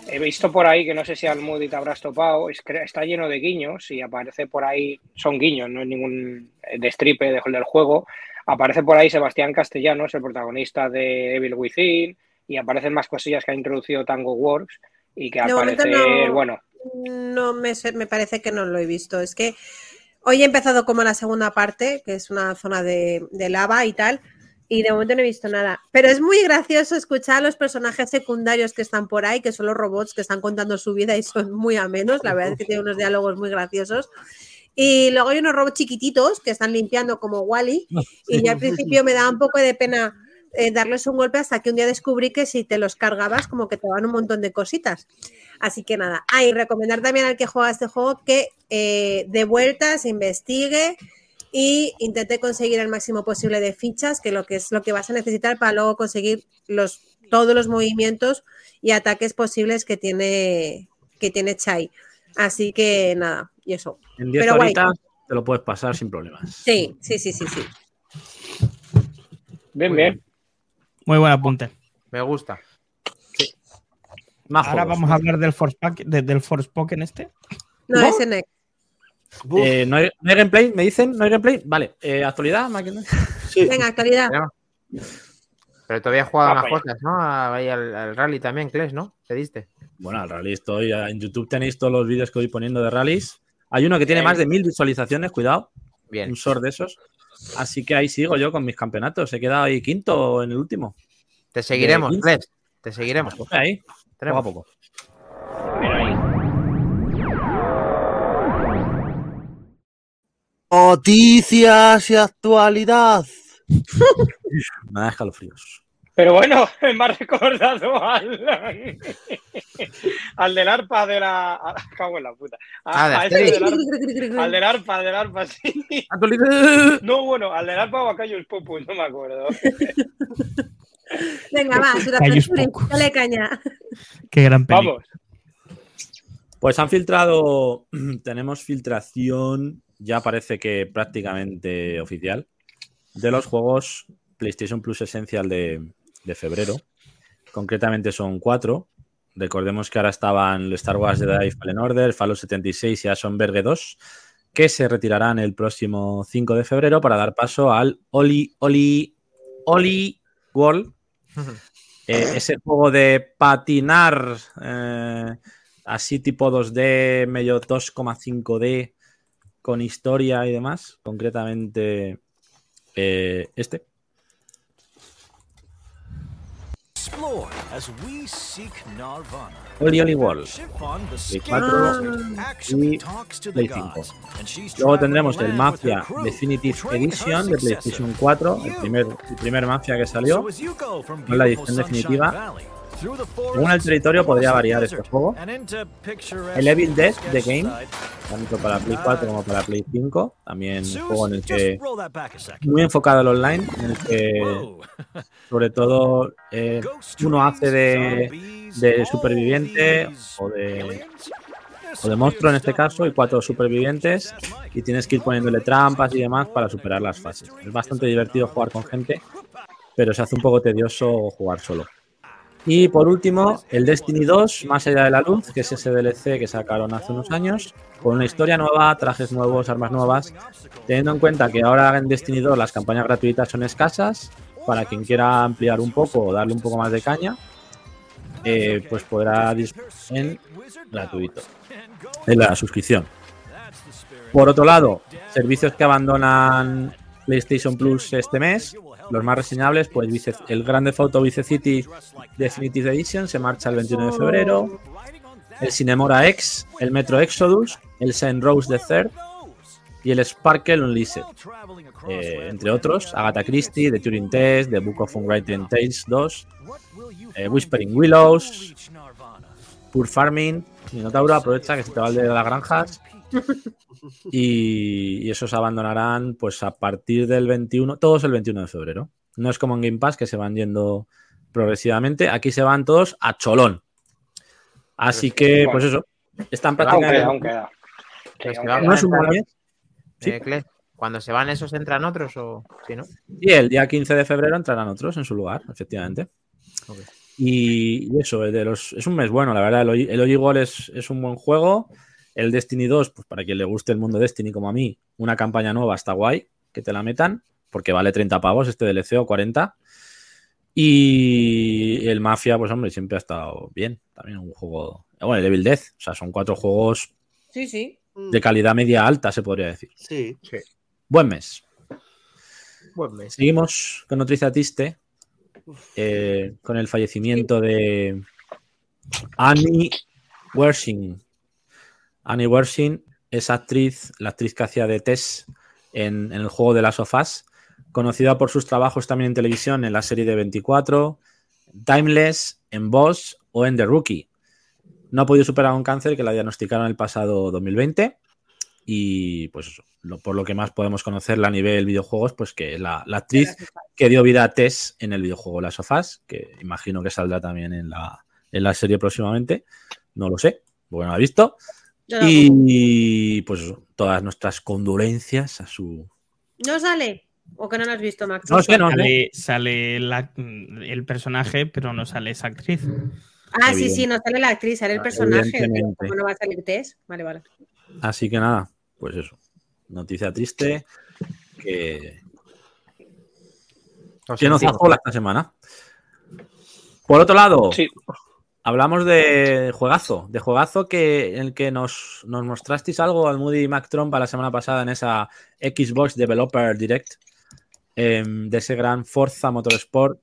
he visto por ahí que no sé si al Moody te habrás topado, es que está lleno de guiños y aparece por ahí, son guiños, no es ningún destripe de- del juego. Aparece por ahí Sebastián Castellanos, el protagonista de Evil Within, y aparecen más cosillas que ha introducido Tango Works y que al parecer, no. bueno, no me, me parece que no lo he visto. Es que hoy he empezado como la segunda parte, que es una zona de, de lava y tal, y de momento no he visto nada. Pero es muy gracioso escuchar a los personajes secundarios que están por ahí, que son los robots que están contando su vida y son muy amenos. La verdad es que tienen unos diálogos muy graciosos. Y luego hay unos robots chiquititos que están limpiando como Wally. Y ya al principio me daba un poco de pena eh, darles un golpe hasta que un día descubrí que si te los cargabas, como que te van un montón de cositas. Así que nada. Ah, y recomendar también al que juega este juego que eh, de vueltas investigue y intente conseguir el máximo posible de fichas, que lo que es lo que vas a necesitar para luego conseguir los, todos los movimientos y ataques posibles que tiene, que tiene Chai. Así que nada, y eso. En 10 Pero guay. horitas te lo puedes pasar sin problemas. Sí, sí, sí, sí, sí. bien, bien. Muy buen apunte. Me gusta. Más Ahora juegos. vamos a hablar del Force Pack, de- del Forspoken este. No, ¿No? ese next. Eh, ¿no, hay, no hay gameplay? ¿Me dicen? ¿No hay gameplay? Vale. Eh, ¿Actualidad? máquina? sí. Venga, actualidad. Pero todavía has jugado Ah, más vaya. cosas, ¿no? Ahí al, al rally también, Kles, ¿no? ¿Te diste? Bueno, al rally estoy. En YouTube tenéis todos los vídeos que voy poniendo de rallies. Hay uno que tiene Bien. más de mil visualizaciones, cuidado. Bien. Un short de esos. Así que ahí sigo yo con mis campeonatos. He quedado ahí quinto en el último. Te seguiremos. Kles. Te seguiremos. Pues ahí, poco a Tenemos. poco. Noticias y actualidad. Me da escalofríos. Pero bueno, me ha recordado al, al del arpa de la. a- Cago en la puta. A- Ah, a ese del arpa- al del arpa, al del arpa, sí. No, bueno, al del arpa o a Cayo el Popu, no me acuerdo. Venga, va, pocos. dale caña. Qué gran película. Vamos. Pues han filtrado, tenemos filtración, ya parece que prácticamente oficial, de los juegos PlayStation Plus Essential de, de febrero. Concretamente son cuatro. Recordemos que ahora estaban el Star Wars Jedi Fallen Order, Fallout 76 y Asomberge 2, que se retirarán el próximo 5 de febrero para dar paso al Oli Oli Oli World, eh, ese juego de patinar eh, así tipo 2D, medio 2,5D, con historia y demás. Concretamente eh, este. Oli Oli World. Play scarecrow, 4 actually y Play 5. gods, and she's Luego tendremos el Mafia Definitive Edition de. PlayStation 4, el primer, el primer Mafia que salió. Es la edición definitiva. Según el territorio podría variar este juego. El Evil Dead The Game, tanto para Play 4 como para Play 5. También un juego en el que muy enfocado al online, en el que sobre todo eh, uno hace de, de superviviente o de, o de monstruo en este caso y cuatro supervivientes y tienes que ir poniéndole trampas y demás para superar las fases. Es bastante divertido jugar con gente, pero se hace un poco tedioso jugar solo. Y por último, el Destiny 2, Más allá de la luz, que es ese DLC que sacaron hace unos años, con una historia nueva, trajes nuevos, armas nuevas, teniendo en cuenta que ahora en Destiny 2 las campañas gratuitas son escasas, para quien quiera ampliar un poco o darle un poco más de caña, eh, pues podrá disfrutar en gratuito, en la suscripción. Por otro lado, servicios que abandonan PlayStation Plus este mes, los más reseñables, pues el Grande Auto Vice City Definitive Edition se marcha el 21 de febrero, el Cinemora X, el Metro Exodus, el Saint Rose the Third y el Sparkle Unleashed, eh, entre otros, Agatha Christie, The Turing Test, The Book of Unwritten Tales 2, eh, Whispering Willows, Pure Farming, Minotauro, aprovecha que se te va de las granjas. Y, y esos abandonarán pues a partir del 21, todos el 21 de febrero. No es como en Game Pass que se van yendo progresivamente, aquí se van todos a cholón. Así que, Bueno. pues eso, están Aún queda, prácticamente... aún queda. Pero es aún que va- queda. No es un mes. Sí. Eh, Cle, Cuando se van esos, entran otros o sí, ¿no? Y el día 15 de febrero entrarán otros en su lugar, efectivamente. Y, y eso, de los, es un mes bueno, la verdad. El, es, es un buen juego. El Destiny 2, pues para quien le guste el mundo Destiny como a mí, una campaña nueva está guay, que te la metan, porque vale 30 pavos este DLC o 40. Y el Mafia, pues hombre, siempre ha estado bien. También un juego. Bueno, el Evil Death, o sea, son cuatro juegos Sí, sí. de calidad media alta, se podría decir. Sí. Buen mes. Buen mes. Seguimos con noticia triste, eh, con el fallecimiento de Annie Wershing. Annie Wershing es actriz, la actriz que hacía de Tess en, en el juego de las sofás, conocida por sus trabajos también en televisión en la serie de 24, Timeless, en Boss o en The Rookie. No ha podido superar un cáncer que la diagnosticaron el pasado 2020 y pues eso, lo- por lo que más podemos conocerla a nivel videojuegos, pues que la, la actriz que dio vida a Tess en el videojuego Las Sofás, que imagino que saldrá también en la, en la serie próximamente, no lo sé, porque no la he visto. Y pues todas nuestras condolencias a su... ¿No sale? ¿O que no lo has visto, Max? No sé, no sé. Sale, sale la- el personaje, pero no sale esa actriz. Ah, sí, sí, no sale la actriz, sale el personaje. Evidentemente. ¿Cómo no va a salir Tess? Vale, vale. Así que nada, pues eso. Noticia triste que, que nos zazola esta semana. Por otro lado, Sí. Hablamos de juegazo, de juegazo que en el que nos, nos mostrasteis algo al Moody Mac Trompa la semana pasada en esa Xbox Developer Direct em, de ese gran Forza Motorsport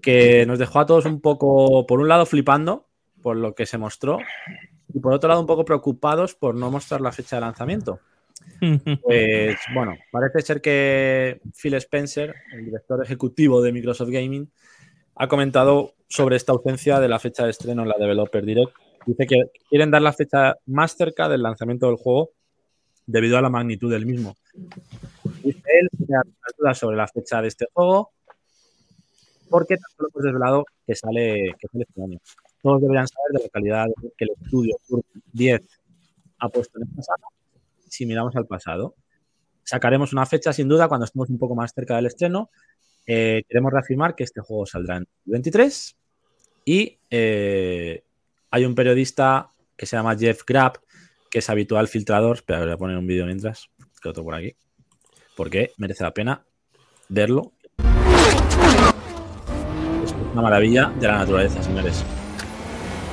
que nos dejó a todos un poco, por un lado, flipando por lo que se mostró y por otro lado, un poco preocupados por no mostrar la fecha de lanzamiento. Pues bueno, parece ser que Phil Spencer, el director ejecutivo de Microsoft Gaming, ha comentado sobre esta ausencia de la fecha de estreno en la Developer Direct. Dice que quieren dar la fecha más cerca del lanzamiento del juego debido a la magnitud del mismo. Dice él que dudas sobre la fecha de este juego porque tanto lo hemos desvelado que sale, que sale este año. Todos deberían saber de la calidad que el estudio Turbo 10 ha puesto en esta saga. Si miramos al pasado, sacaremos una fecha sin duda cuando estemos un poco más cerca del estreno. Eh, queremos reafirmar que este juego saldrá en 2023 y eh, hay un periodista que se llama Jeff Grapp, que es habitual filtrador. Espera, voy a poner un vídeo mientras, que otro por aquí, porque merece la pena verlo. Es una maravilla de la naturaleza, señores.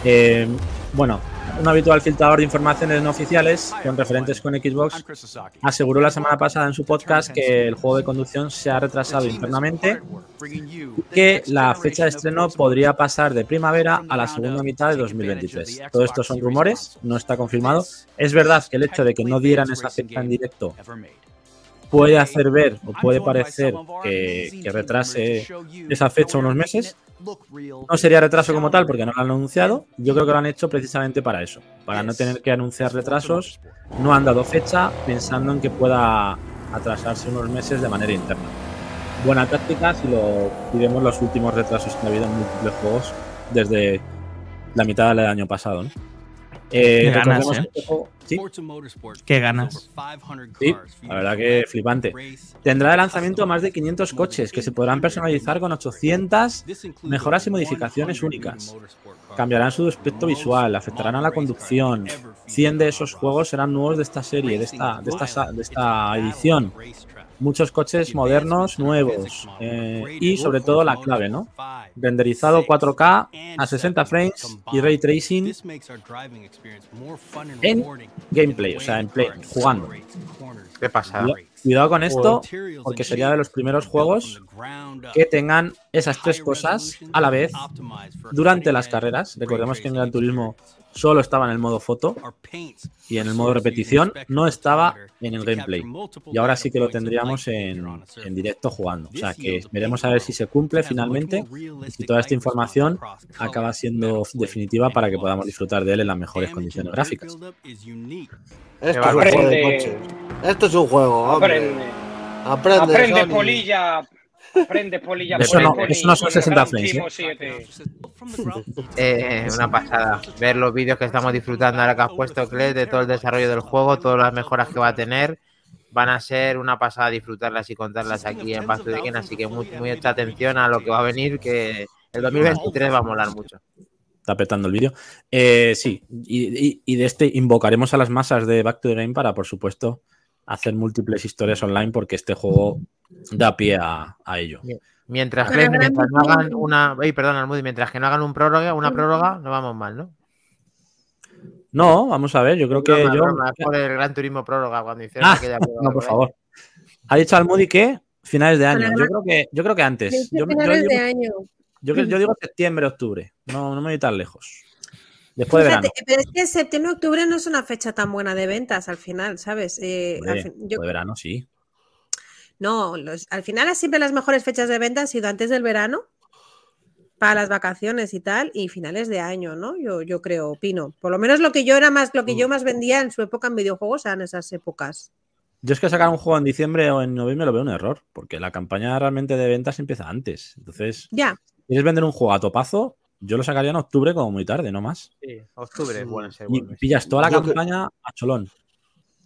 Eh, bueno, un habitual filtrador de informaciones no oficiales con referentes con Xbox aseguró la semana pasada en su podcast que el juego de conducción se ha retrasado internamente y que la fecha de estreno podría pasar de primavera a la segunda mitad de 2023. Todo esto son rumores, no está confirmado. Es verdad que el hecho de que no dieran esa fecha en directo puede hacer ver o puede parecer que, que retrase esa fecha unos meses. No sería retraso como tal porque no lo han anunciado. Yo creo que lo han hecho precisamente para eso, para no tener que anunciar retrasos. No han dado fecha pensando en que pueda atrasarse unos meses de manera interna. Buena táctica si lo si vemos los últimos retrasos que ha habido en múltiples juegos desde la mitad del año pasado. ¿no? Eh, Qué ganas, ¿eh? que este juego- ¿sí? Qué ganas. Sí, la verdad que flipante. Tendrá de lanzamiento más de 500 coches que se podrán personalizar con 800 mejoras y modificaciones únicas. Cambiarán su aspecto visual, afectarán a la conducción. 100 de esos juegos serán nuevos de esta serie, de esta, de esta, sa- de esta edición. Muchos coches modernos, nuevos. eh, y sobre todo la clave, ¿no? Renderizado 4K a 60 frames y ray tracing en gameplay, o sea, en play, jugando. Qué. Cuidado- Cuidado con esto, porque sería de los primeros juegos que tengan esas tres cosas a la vez durante las carreras. Recordemos que en Gran Turismo solo estaba en el modo foto y en el modo repetición no estaba en el gameplay. Y ahora sí que lo tendríamos en, en directo jugando. O sea que veremos a ver si se cumple finalmente y si toda esta información acaba siendo definitiva para que podamos disfrutar de él en las mejores condiciones gráficas. Esto es un juego de coche. Esto es un juego, hombre. Aprende. Aprende, polilla. Aprende. Eso no- poli, eso no son con 60 Gran frames, ¿eh? 7. Eh, una pasada. Ver los vídeos que estamos disfrutando ahora que has puesto, Cles, de todo el desarrollo del juego, todas las mejoras que va a tener. Van a ser una pasada disfrutarlas y contarlas aquí en Back to the Game, así que muy, mucha atención a lo que va a venir, que el 2023 va a molar mucho. Está petando el vídeo. Eh, sí, y, y- y de este invocaremos a las masas de Back to the Game para, por supuesto, hacer múltiples historias online porque este juego da pie a, a ello. Mientras, ahora mientras no hagan una. Ay, perdón, Almudi, mientras que no hagan un prórroga, una prórroga, no vamos mal, ¿no? No, vamos a ver, yo creo que Broma, yo. por el Gran Turismo prórroga cuando hicieron Ah, aquella prórroga no, por ahí. favor. Ha dicho Almudi que finales de año. Yo creo que, yo creo que antes. Yo, yo finales de digo, año. yo, yo digo septiembre, octubre. No, no me voy tan lejos. Después de verano. pero es que septiembre-octubre no es una fecha tan buena de ventas al final, ¿sabes? Eh, al fin- yo- de verano, sí. no, los- al final siempre las mejores fechas de venta han sido antes del verano, para las vacaciones y tal, y finales de año, ¿no? Yo, yo creo, opino. Por lo menos lo que yo era más, lo que Mm. yo más vendía en su época en videojuegos eran esas épocas. Yo es que sacar un juego en diciembre o en noviembre lo veo un error, porque la campaña realmente de ventas empieza antes. Entonces, Ya, ¿quieres vender un juego a topazo? Yo lo sacaría en octubre como muy tarde, no más. Sí, octubre es bueno ese Y buen mes. pillas toda la Yo campaña a cholón.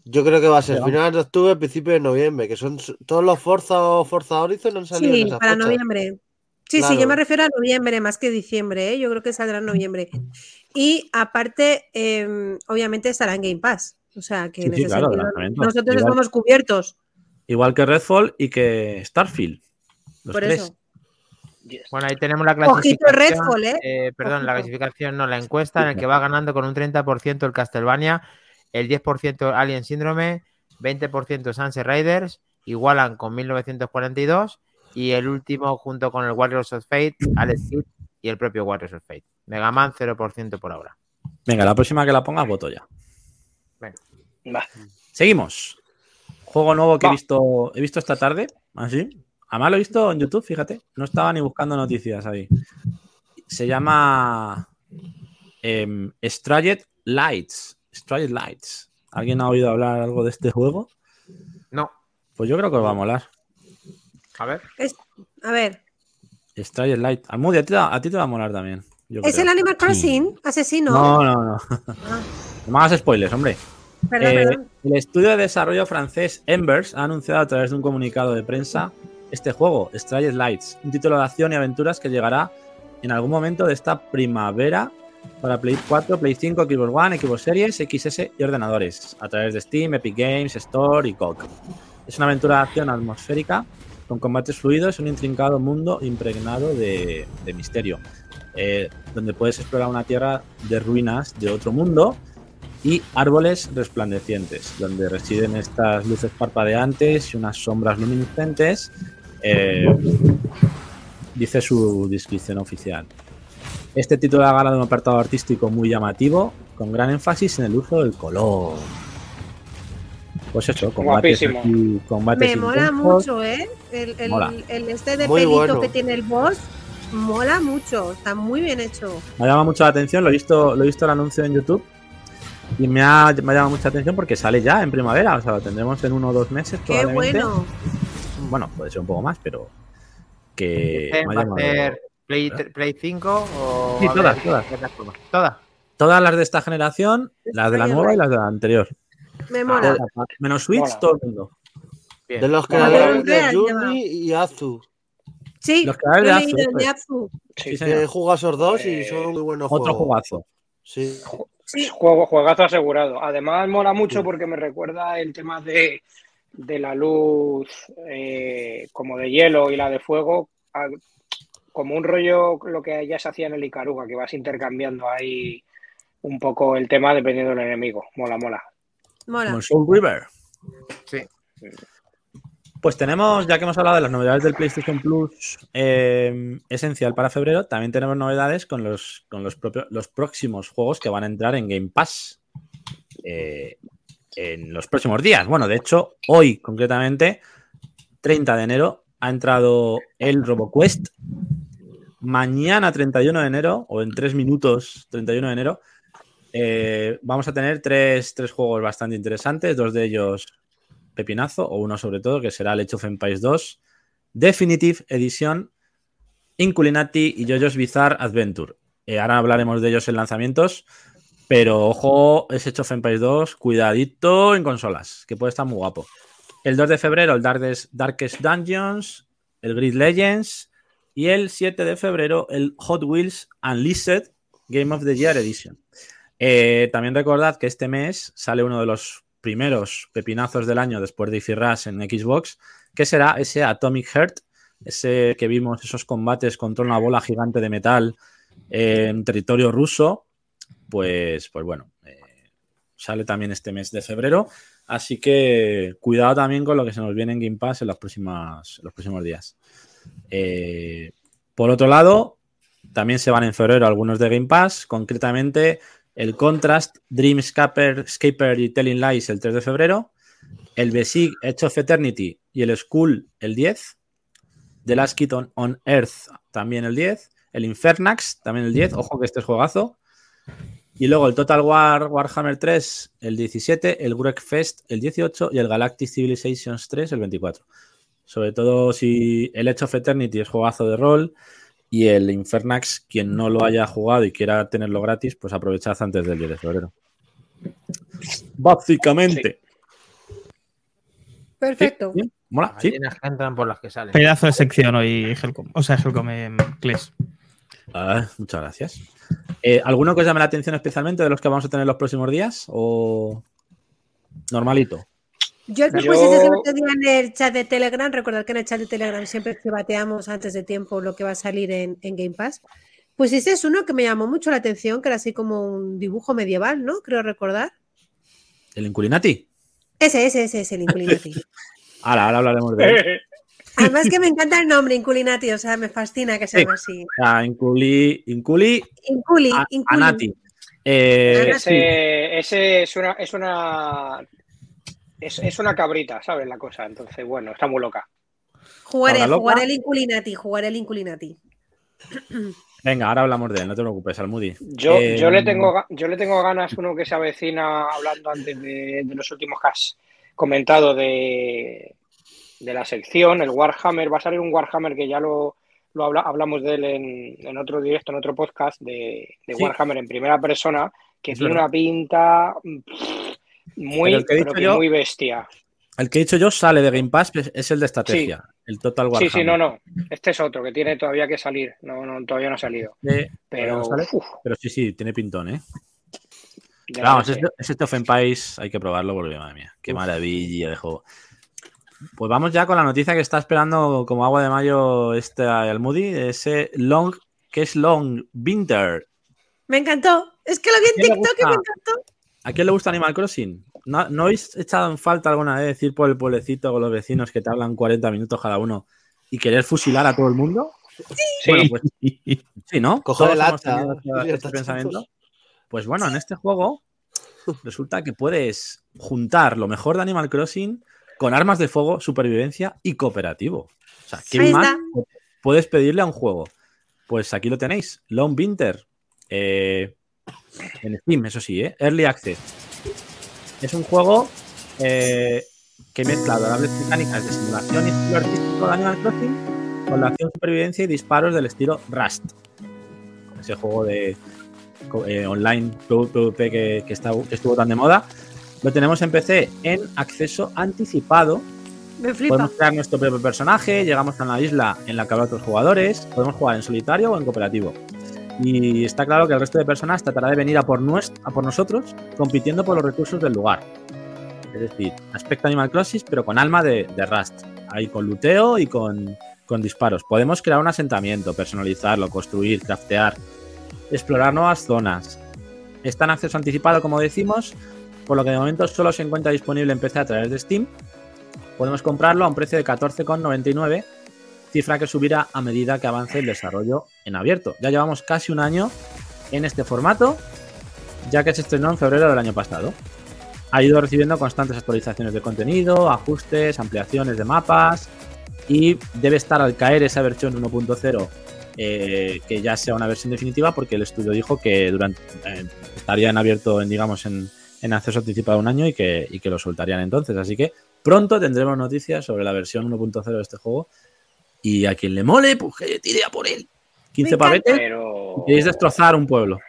Yo creo que va a ser finales de octubre, principio de noviembre, que son todos los Forza o Forza Horizon han salido en sí, esas para noviembre. Sí, sí, yo me refiero a noviembre más que diciembre, ¿eh? yo creo que saldrá en noviembre. Y aparte, em, obviamente estará en Game Pass. O sea que Sí, en sí, ese claro, sentido nosotros Igual- estamos cubiertos. Igual que Redfall y que Starfield. Los Por tres. eso. Bueno, ahí tenemos la Ojito clasificación. Redfall, ¿eh? eh, perdón, la clasificación, no, la encuesta en el que va ganando con un 30% el Castlevania, el 10% Alien Síndrome, 20% Sunset Riders, igualan con 1942 y el último junto con el Warriors of Fate, Alex Kidd y el propio Warriors of Fate. Mega Man 0% por ahora. Venga, la próxima que la ponga, voto ya. Va. Seguimos. Juego nuevo que he visto, he visto esta tarde. Así. Además lo he visto en YouTube, fíjate. No estaba ni buscando noticias ahí. Se llama Strayed Lights. Strayed Lights. ¿Alguien ha oído hablar algo de este juego? No, Pues yo creo que os va a molar. a ver. Es- a ver, Starry Light. Almudi, a ti, te va- a ti te va a molar también. yo ¿Es creo. el Animal Crossing? Asesino. No, no, no. Ah, No me hagas spoilers, hombre. perdón, Eh, perdón. el estudio de desarrollo francés Embers ha anunciado a través de un comunicado de prensa este juego, Strange Lights, un título de acción y aventuras que llegará en algún momento de esta primavera para Play 4, Play 5, Xbox One, Xbox Series, XS y ordenadores, a través de Steam, Epic Games, Store y GOG. Es una aventura de acción atmosférica con combates fluidos un intrincado mundo impregnado de, de misterio, eh, donde puedes explorar una tierra de ruinas de otro mundo y árboles resplandecientes, donde residen estas luces parpadeantes y unas sombras luminiscentes, eh, dice su descripción oficial. Este título ha ganado un apartado artístico muy llamativo, con gran énfasis en el uso del color. Pues eso, combates, aquí- combates Me mola intensos. mucho, ¿eh? El, el- Mola. el este de Muy pelito bueno. que tiene el boss mola mucho. Está muy bien hecho. Me ha llamado mucho la atención, lo he visto, lo he visto el anuncio en YouTube y me ha, me ha llamado mucha atención porque sale ya en primavera, o sea, lo tendremos en uno o dos meses. Qué bueno. Bueno, puede ser un poco más, pero que ¿Va a ser Play, Play 5 o.? Sí, todas, ver, todas. Todas. Todas las de esta generación, las de la nueva y las de la anterior. Me mola. Menos Switch, Mola. todo el mundo. Bien. De los creadores de Journey y Azu. Sí, Los creadores de Azu, de pues. Azu. Sí, Sí, Que señor. juega esos dos y Eh, son muy buenos Otro juegos. jugazo. Sí. Sí. Juego, juegazo asegurado. Además, mola mucho porque me recuerda el tema de, de la luz eh, como de hielo y la de fuego, a- como un rollo lo que ya se hacía en el Icaruga, que vas intercambiando ahí un poco el tema dependiendo del enemigo. Mola, mola. Mola. Como Soul River. Sí. Pues tenemos, ya que hemos hablado de las novedades del PlayStation Plus eh, esencial para febrero, también tenemos novedades con los, con los, propios, los próximos juegos que van a entrar en Game Pass eh, en los próximos días. Bueno, de hecho, hoy concretamente, 30 de enero, ha entrado el RoboQuest. Mañana, 31 de enero, o en 3 minutos, 31 de enero, eh, vamos a tener tres, tres juegos bastante interesantes, dos de ellos pepinazo, o uno sobre todo, que será el Age of Empires 2, Definitive Edition, Inculinati y JoJo's Bizarre Adventure. Eh, ahora hablaremos de ellos en lanzamientos, pero ojo, es Age of Empires 2, cuidadito en consolas, que puede estar muy guapo. El 2 de febrero, el Darkest, Darkest Dungeons, el Grid Legends, y el 7 de febrero, el Hot Wheels Unleashed Game of the Year Edition. Eh, también recordad que este mes sale uno de los primeros pepinazos del año después de Rush en Xbox, que será ese Atomic Heart, ese que vimos esos combates contra una bola gigante de metal eh, en territorio ruso. Pues, pues bueno, eh, sale también este mes de febrero. Así que cuidado también con lo que se nos viene en Game Pass en los, próximos días. Eh, por otro lado, también se van en febrero algunos de Game Pass, concretamente el Contrast, Dreamscaper, Scaper y Telling Lies el 3 de febrero, el Besig, Edge of Eternity y el Skull el 10, The Last Kid on, on Earth también el 10, el Infernax también el 10, ojo que este es juegazo, y luego el Total War Warhammer 3 el 17, el Wreckfest el 18 y el Galactic Civilizations 3 el 24. Sobre todo si el Edge of Eternity es juegazo de rol y el Infernax, quien no lo haya jugado y quiera tenerlo gratis, pues aprovechad antes del 10 de febrero. Básicamente. Perfecto. Sí, sí, Mola, sí. Hay unas que entran por las que salen. Pedazo de sección hoy, Helcom. O sea, Helcom en Kles. Ah, muchas gracias. Eh, ¿Alguno que os llame la atención especialmente de los que vamos a tener los próximos días? ¿O normalito? Yo el que Yo- pusiste el otro día en el chat de Telegram, recordad que en el chat de Telegram siempre bateamos antes de tiempo lo que va a salir en, en Game Pass. Pusiste es uno que me llamó mucho la atención, que era así como un dibujo medieval, ¿no? Creo recordar. ¿El Inculinati? Ese, ese, ese es el Inculinati. Ahora, ahora hablaremos de él. Además que me encanta el nombre Inculinati, o sea, me fascina que se Sí. llame así. Ah, Inculi, Inculi Inculi, a- Inculi. Anati. Eh, Ese, ese es una, es una es, es una cabrita, ¿sabes? La cosa. Entonces, bueno, está muy loca. Jugaré, loca. jugaré el Inculinati, jugaré el Inculinati. Venga, ahora hablamos de él, no te preocupes, Almudi. Yo, Eh, yo, le tengo, ga- yo le tengo ganas, uno que se avecina hablando antes de, de los últimos que has comentado de, de la sección, el Warhammer. Va a salir un Warhammer que ya lo, lo habla- hablamos de él en, en otro directo, en otro podcast de, de Sí. Warhammer en primera persona, que Es tiene verdad. una pinta muy, Pero pero yo- muy bestia. El que he dicho yo sale de Game Pass, es- el de estrategia, el Total Sí, Warhammer. sí, no, no. Este es otro que tiene todavía que salir. No, no, todavía no ha salido. Eh, Pero, no pero sí, sí, tiene pintón, ¿eh? vamos, la este, leche. es este of Empires hay que probarlo porque, madre mía, qué maravilla de juego. Pues vamos ya con la noticia que está esperando como agua de mayo este el Moody, ese Long, que es Long Winter. Me encantó. Es que lo vi en ¿Quién le TikTok y me encantó. ¿A quién le gusta Animal Crossing? ¿No, ¿No habéis echado en falta alguna vez ir por el pueblecito con los vecinos que te hablan 40 minutos cada uno y querer fusilar a todo el mundo? Sí, Bueno, pues sí, ¿no? Coger el ese está, pensamiento. Pues bueno, en este juego resulta que puedes juntar lo mejor de Animal Crossing con armas de fuego, supervivencia y cooperativo. O sea, ¿qué más puedes pedirle a un juego? Pues aquí lo tenéis, Long Winter. eh, en Steam, eso sí, ¿eh? Early Access. Es un juego eh, que mezcla adorables mecánicas de simulación y estilo artístico de Animal Crossing con la acción, supervivencia y disparos del estilo Rust. Ese juego de eh, online PvP que, que está- que estuvo tan de moda. Lo tenemos en PC en acceso anticipado. Me flipa. Podemos crear nuestro propio personaje, llegamos a una isla en la que habrá otros jugadores, podemos jugar en solitario o en cooperativo. Y está claro que el resto de personas tratará de venir a por, nues- a por nosotros compitiendo por los recursos del lugar. Es decir, aspecto Animal Crossing, pero con alma de, de Rust. Ahí con luteo y con, con disparos. Podemos crear un asentamiento, personalizarlo, construir, craftear, explorar nuevas zonas. Está en acceso anticipado, como decimos, por lo que de momento solo se encuentra disponible en PC a través de Steam. Podemos comprarlo a un precio de 14,99, cifra que subirá a medida que avance el desarrollo en abierto. Ya llevamos casi un año en este formato, ya que se estrenó en febrero del año pasado. Ha ido recibiendo constantes actualizaciones de contenido, ajustes, ampliaciones de mapas y debe estar al caer esa versión 1.0 eh, que ya sea una versión definitiva porque el estudio dijo que eh, estaría en abierto en digamos en, en acceso anticipado un año y que, y que lo soltarían entonces. Así que pronto tendremos noticias sobre la versión 1.0 de este juego y a quien le mole, pues que tire a por él. 15 encanta. pavetes pero, y destrozar un pueblo.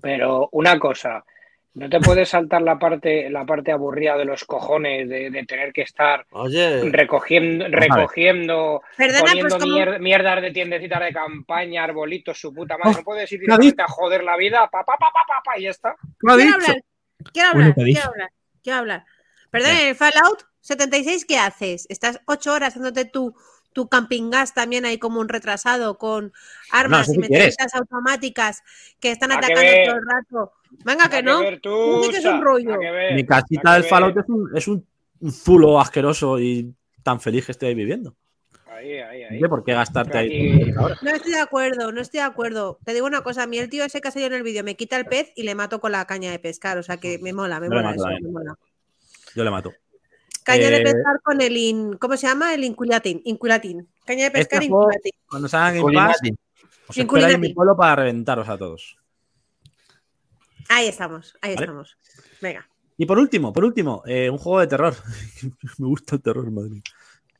pero una cosa, no te puedes saltar la parte, la parte aburrida de los cojones de, de tener que estar Oye, recogiendo, recogiendo, Perdona, poniendo pues mier- mierdas de tiendecitas de campaña, arbolitos, su puta madre. Oh, no puedes ir ¿qué ha directamente a joder la vida, pa, pa, pa, pa, pa, pa, y ya está. ¿Qué ha dicho? hablar, quiero hablar, dije. quiero hablar, quiero hablar. Perdón, en el Fallout 76, ¿qué haces? Estás ocho horas haciéndote tu, tu camping gas también ahí como un retrasado con armas y metralletas automáticas que están que atacando todo el rato. Venga, que no. tú, que es un rollo. ver, Mi casita del Fallout es un, es un, un zulo asqueroso y tan feliz que estoy ahí viviendo. Ahí, ahí, ahí. No sé por qué gastarte ahí. No estoy de acuerdo, no estoy de acuerdo. Te digo una cosa, a mí el tío ese que ha salido en el vídeo me quita el pez y le mato con la caña de pescar, o sea que me mola, me Yo mola eso, me mola. Yo le mato. Caña de Eh, pescar con el in, ¿cómo se llama? El inculatin, inculatin. Caña de pescar Este juego- inculatin. Cuando salgan en Culinati. os en mi pueblo para reventaros a todos. Ahí estamos, ahí Vale. estamos. Venga. Y por último, por último, eh, un juego de terror. Me gusta el terror, madre mía.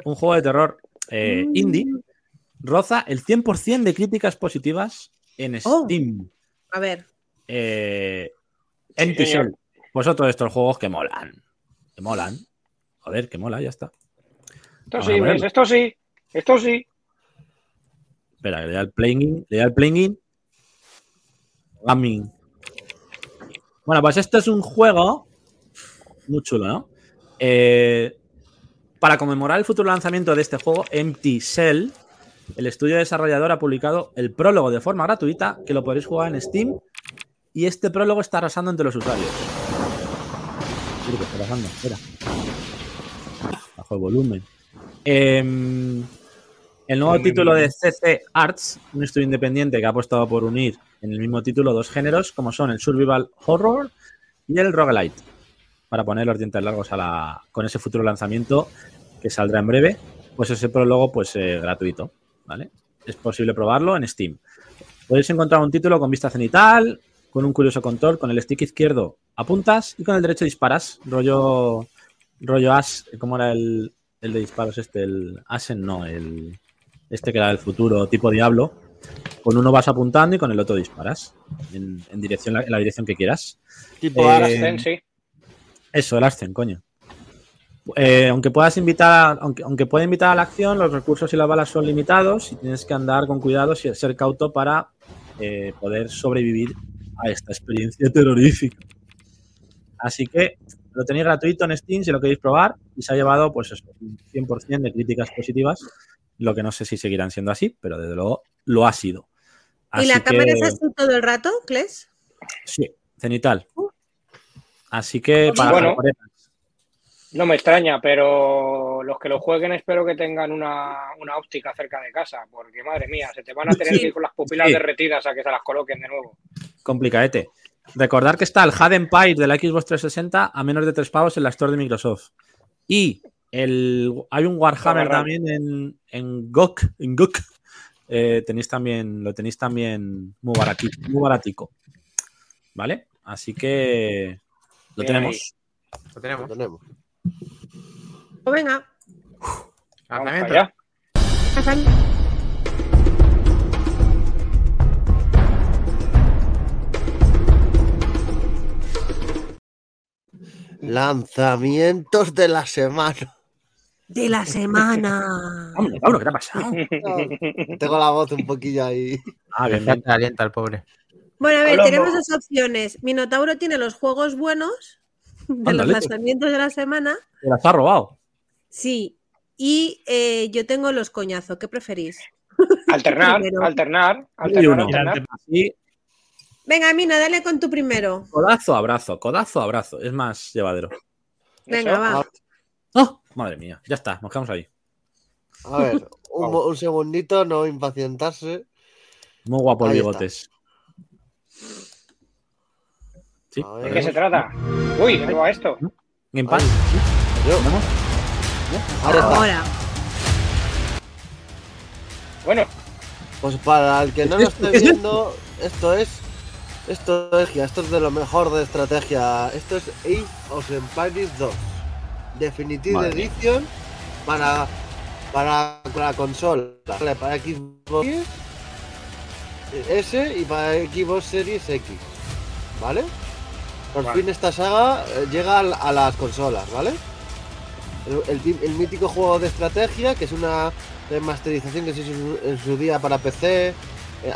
Un juego de terror eh, Mm. indie roza el 100% de críticas positivas en Oh. Steam. A ver. Eh, Sí. Shell. Pues otro de estos juegos que molan. Que molan. Joder, que mola, ya está. Esto Vamos sí, a. Esto sí, esto sí. Espera, que le da el playing. Le da el playing. Gaming. Bueno, pues esto es un juego muy chulo, ¿no? Eh, para conmemorar el futuro lanzamiento de este juego, Empty Cell, el estudio desarrollador ha publicado el prólogo de forma gratuita que lo podréis jugar en Steam y este prólogo está arrasando entre los usuarios. Está pasando, espera. Bajo el volumen. Em, el nuevo título de CC Arts, un estudio independiente que ha apostado por unir en el mismo título dos géneros, como son el survival horror y el roguelite, para poner los dientes largos a la, con ese futuro lanzamiento que saldrá en breve, pues ese prólogo pues eh, gratuito, ¿vale? Es posible probarlo en Steam. Podéis encontrar un título con vista cenital, con un curioso control, con el stick izquierdo apuntas y con el derecho disparas, rollo rollo as, ¿cómo era el, el de disparos este? El Asen, no, el este que era del futuro, tipo Diablo. Con uno vas apuntando y con el otro disparas en, en dirección, en la dirección que quieras. Tipo Eh. Ascen, sí. Eso, el Ascen, coño. Eh, aunque puedas invitar, aunque, aunque pueda invitar a la acción, los recursos y las balas son limitados y tienes que andar con cuidado y ser cauto para eh, poder sobrevivir a esta experiencia terrorífica. Así que lo tenéis gratuito en Steam si lo queréis probar y se ha llevado pues eso, un 100% de críticas positivas, lo que no sé si seguirán siendo así, pero desde luego lo ha sido. ¿Y la cámara es así todo el rato, Kles? Sí, cenital. Así que para Bueno. No me extraña, pero los que lo jueguen espero que tengan una, una óptica cerca de casa, porque madre mía, se te van a tener Sí. que ir con las pupilas Sí. derretidas a que se las coloquen de nuevo. complicadete. Recordar que está el Had Empire de la Xbox 360 a menos de 3 pavos en la Store de Microsoft. Y el, hay un Warhammer Warhammer. también en, en GOG. En GOG. Eh, tenéis también, lo tenéis también muy baratico, muy baratico. ¿Vale? Así que lo tenemos. Lo Lo tenemos. tenemos. Pues venga. Lanzamientos de la semana. De la semana. Vámonos, vámonos, ¿qué te ha pasado? Tengo la voz un poquillo ahí. Ah, bien, bien. Alienta, alienta al pobre. Bueno, a ver, Colombo. tenemos dos opciones. Minotauro tiene los juegos buenos de los lanzamientos de la semana. Te las ha robado. Sí. Y eh, yo tengo los coñazos. ¿Qué preferís? Alternar, alternar, alternar, Venga, Mina, dale con tu primero. codazo, abrazo, codazo, abrazo. Es más llevadero. Venga, Eso. va. ¡Oh! Madre mía, ya está, nos quedamos ahí. A ver, un, un segundito, no impacientarse. Muy guapo el bigotes. Sí, ¿De qué se trata? Uy, ¿de qué va esto? Game Pass. Yo- ¿Tenemos? ahora está. Ahora. Bueno, Pues para el que no ¿Es lo esté ¿Es viendo, esto es estrategia, esto es de lo mejor de estrategia. Esto es Age of Empires 2. Definitive Madre. Edition para, para la consola. Vale, para Xbox S y para Xbox Series X. ¿Vale? Por Vale. fin esta saga eh, llega a las consolas, ¿vale? El, el ti- el mítico juego de estrategia, que es una remasterización que se hizo en su- día para PC, eh,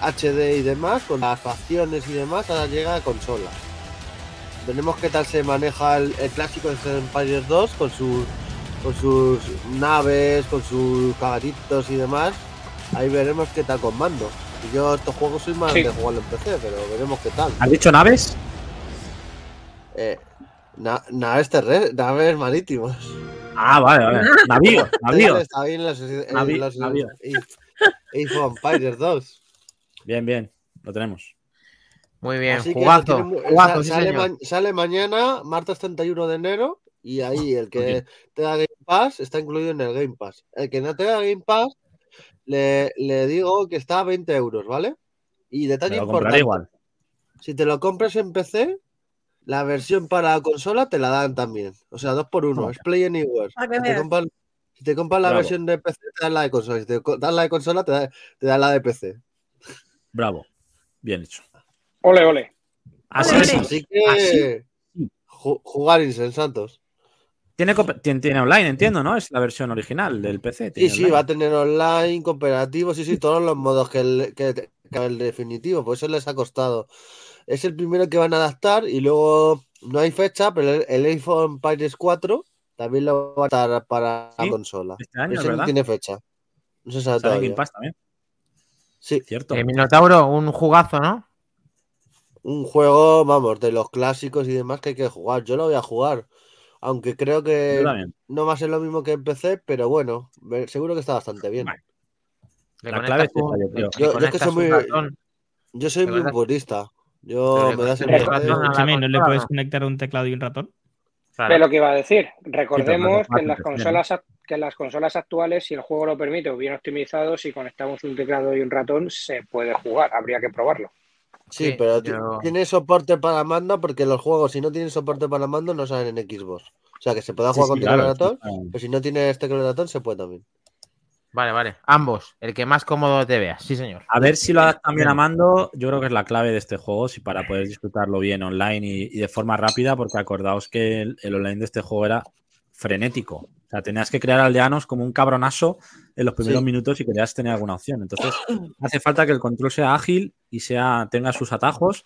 HD y demás, con las facciones y demás, ahora llega a consolas. Veremos qué tal se maneja el, el clásico de Empires 2 con sus, con sus naves, con sus caballitos y demás. Ahí veremos qué tal con mando. Y yo estos juegos soy más Sí. de jugarlo en PC, pero veremos qué tal. ¿Has dicho naves? Eh, na- naves terrestres, naves marítimas. Ah, vale, vale. Navío, navío. Está bien los, en Navi- los- navío. Age of Empires 2. Bien, bien, lo tenemos. Muy bien, Así que jugazo. tiene mu- jugazo, sa- sí, sale, señor. ma- sale mañana, martes 31 de enero, y ahí el que tenga Game Pass está incluido en el Game Pass. El que no tenga Game Pass, le, le digo que está a 20 euros, ¿vale? Y Me detalle lo importante, igual. si te lo compras en PC, la versión para consola te la dan también. O sea, dos por uno, es Play Anywhere. Si te compras, si te compras la Bravo. versión de PC, te dan la de consola. Si te dan la de consola, te, da- te dan la de PC. Bravo. Bien hecho. ole, ole. Así Ole. Así que Así. jugar insensatos. Tiene, tiene, tiene online, entiendo, ¿no? Es la versión original del PC. Sí, sí, online. va a tener online, cooperativo, sí, sí, todos los modos que el, que, que el definitivo, por eso les ha costado. Es el primero que van a adaptar y luego no hay fecha, pero el, el iPhone Empires 4 también lo va a estar para Sí, la consola. Este año, Ese no ¿verdad? tiene fecha. No se sabe todavía. Game Pass también. Sí, Cierto. Eh, Minotauro, un jugazo, ¿no? un juego, vamos, de los clásicos y demás que hay que jugar. Yo lo voy a jugar. Aunque creo que no va a ser lo mismo que en PC, pero bueno, seguro que está bastante bien. Vale. Le La clave es yo Yo- es que soy muy-. Yo soy muy verdad. purista. Yo me das el Escúchame, ¿no le puedes conectar un teclado y un ratón? Claro. Es lo que iba a decir. Recordemos que en las consolas que en las consolas actuales, si el juego lo permite o bien optimizado, si conectamos un teclado y un ratón, se puede jugar. Habría que probarlo. Sí, Sí, pero yo- tiene soporte para mando porque los juegos, si no tienen soporte para mando, no salen en Xbox. O sea, que se puede Sí, jugar sí, con teclado y ratón, sí, claro. pero si no tienes teclado y ratón, se puede también. Vale, vale. Ambos. El que más cómodo te veas. Sí, señor. A ver si lo adaptan bien a mando, yo creo que es la clave de este juego, si para poder disfrutarlo bien online y, y de forma rápida, porque acordaos que el, el online de este juego era frenético. O sea, tenías que crear aldeanos como un cabronazo en los primeros Sí. minutos si querías tener alguna opción. Entonces, hace falta que el control sea ágil y sea, tenga sus atajos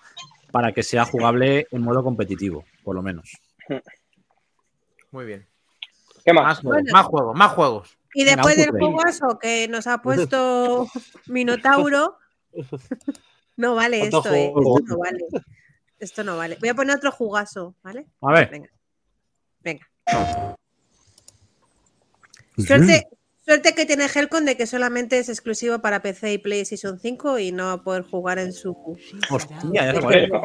para que sea jugable en modo competitivo, por lo menos. Muy bien. ¿Qué más? Más juegos, Bueno. más juegos, más juegos. Y después del jugazo que nos ha puesto Minotauro, no vale esto, eh. Esto no vale. Esto no vale. Voy a poner otro jugazo, ¿vale? A ver. Venga. Venga. Suerte, suerte que tiene Helcon de que solamente es exclusivo para PC y PlayStation 5 y no va a poder jugar en su. Hostia.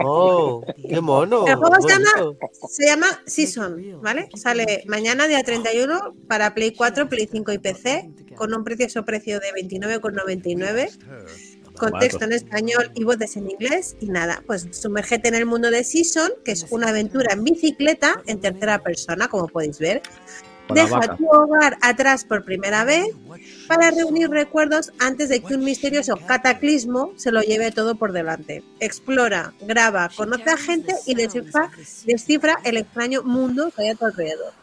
Oh, qué mono. El juego se llama, se llama Season, ¿vale? Sale mañana, día 31, para Play 4, Play 5 y PC, con un precioso precio de 29,99, con texto en español y voces en inglés. Y nada, pues sumérgete en el mundo de Season, que es una aventura en bicicleta en tercera persona, como podéis ver. Deja tu hogar atrás por primera vez para reunir recuerdos antes de que un misterioso cataclismo se lo lleve todo por delante. Explora, graba, conoce a gente y descifra, descifra el extraño mundo que hay a tu alrededor.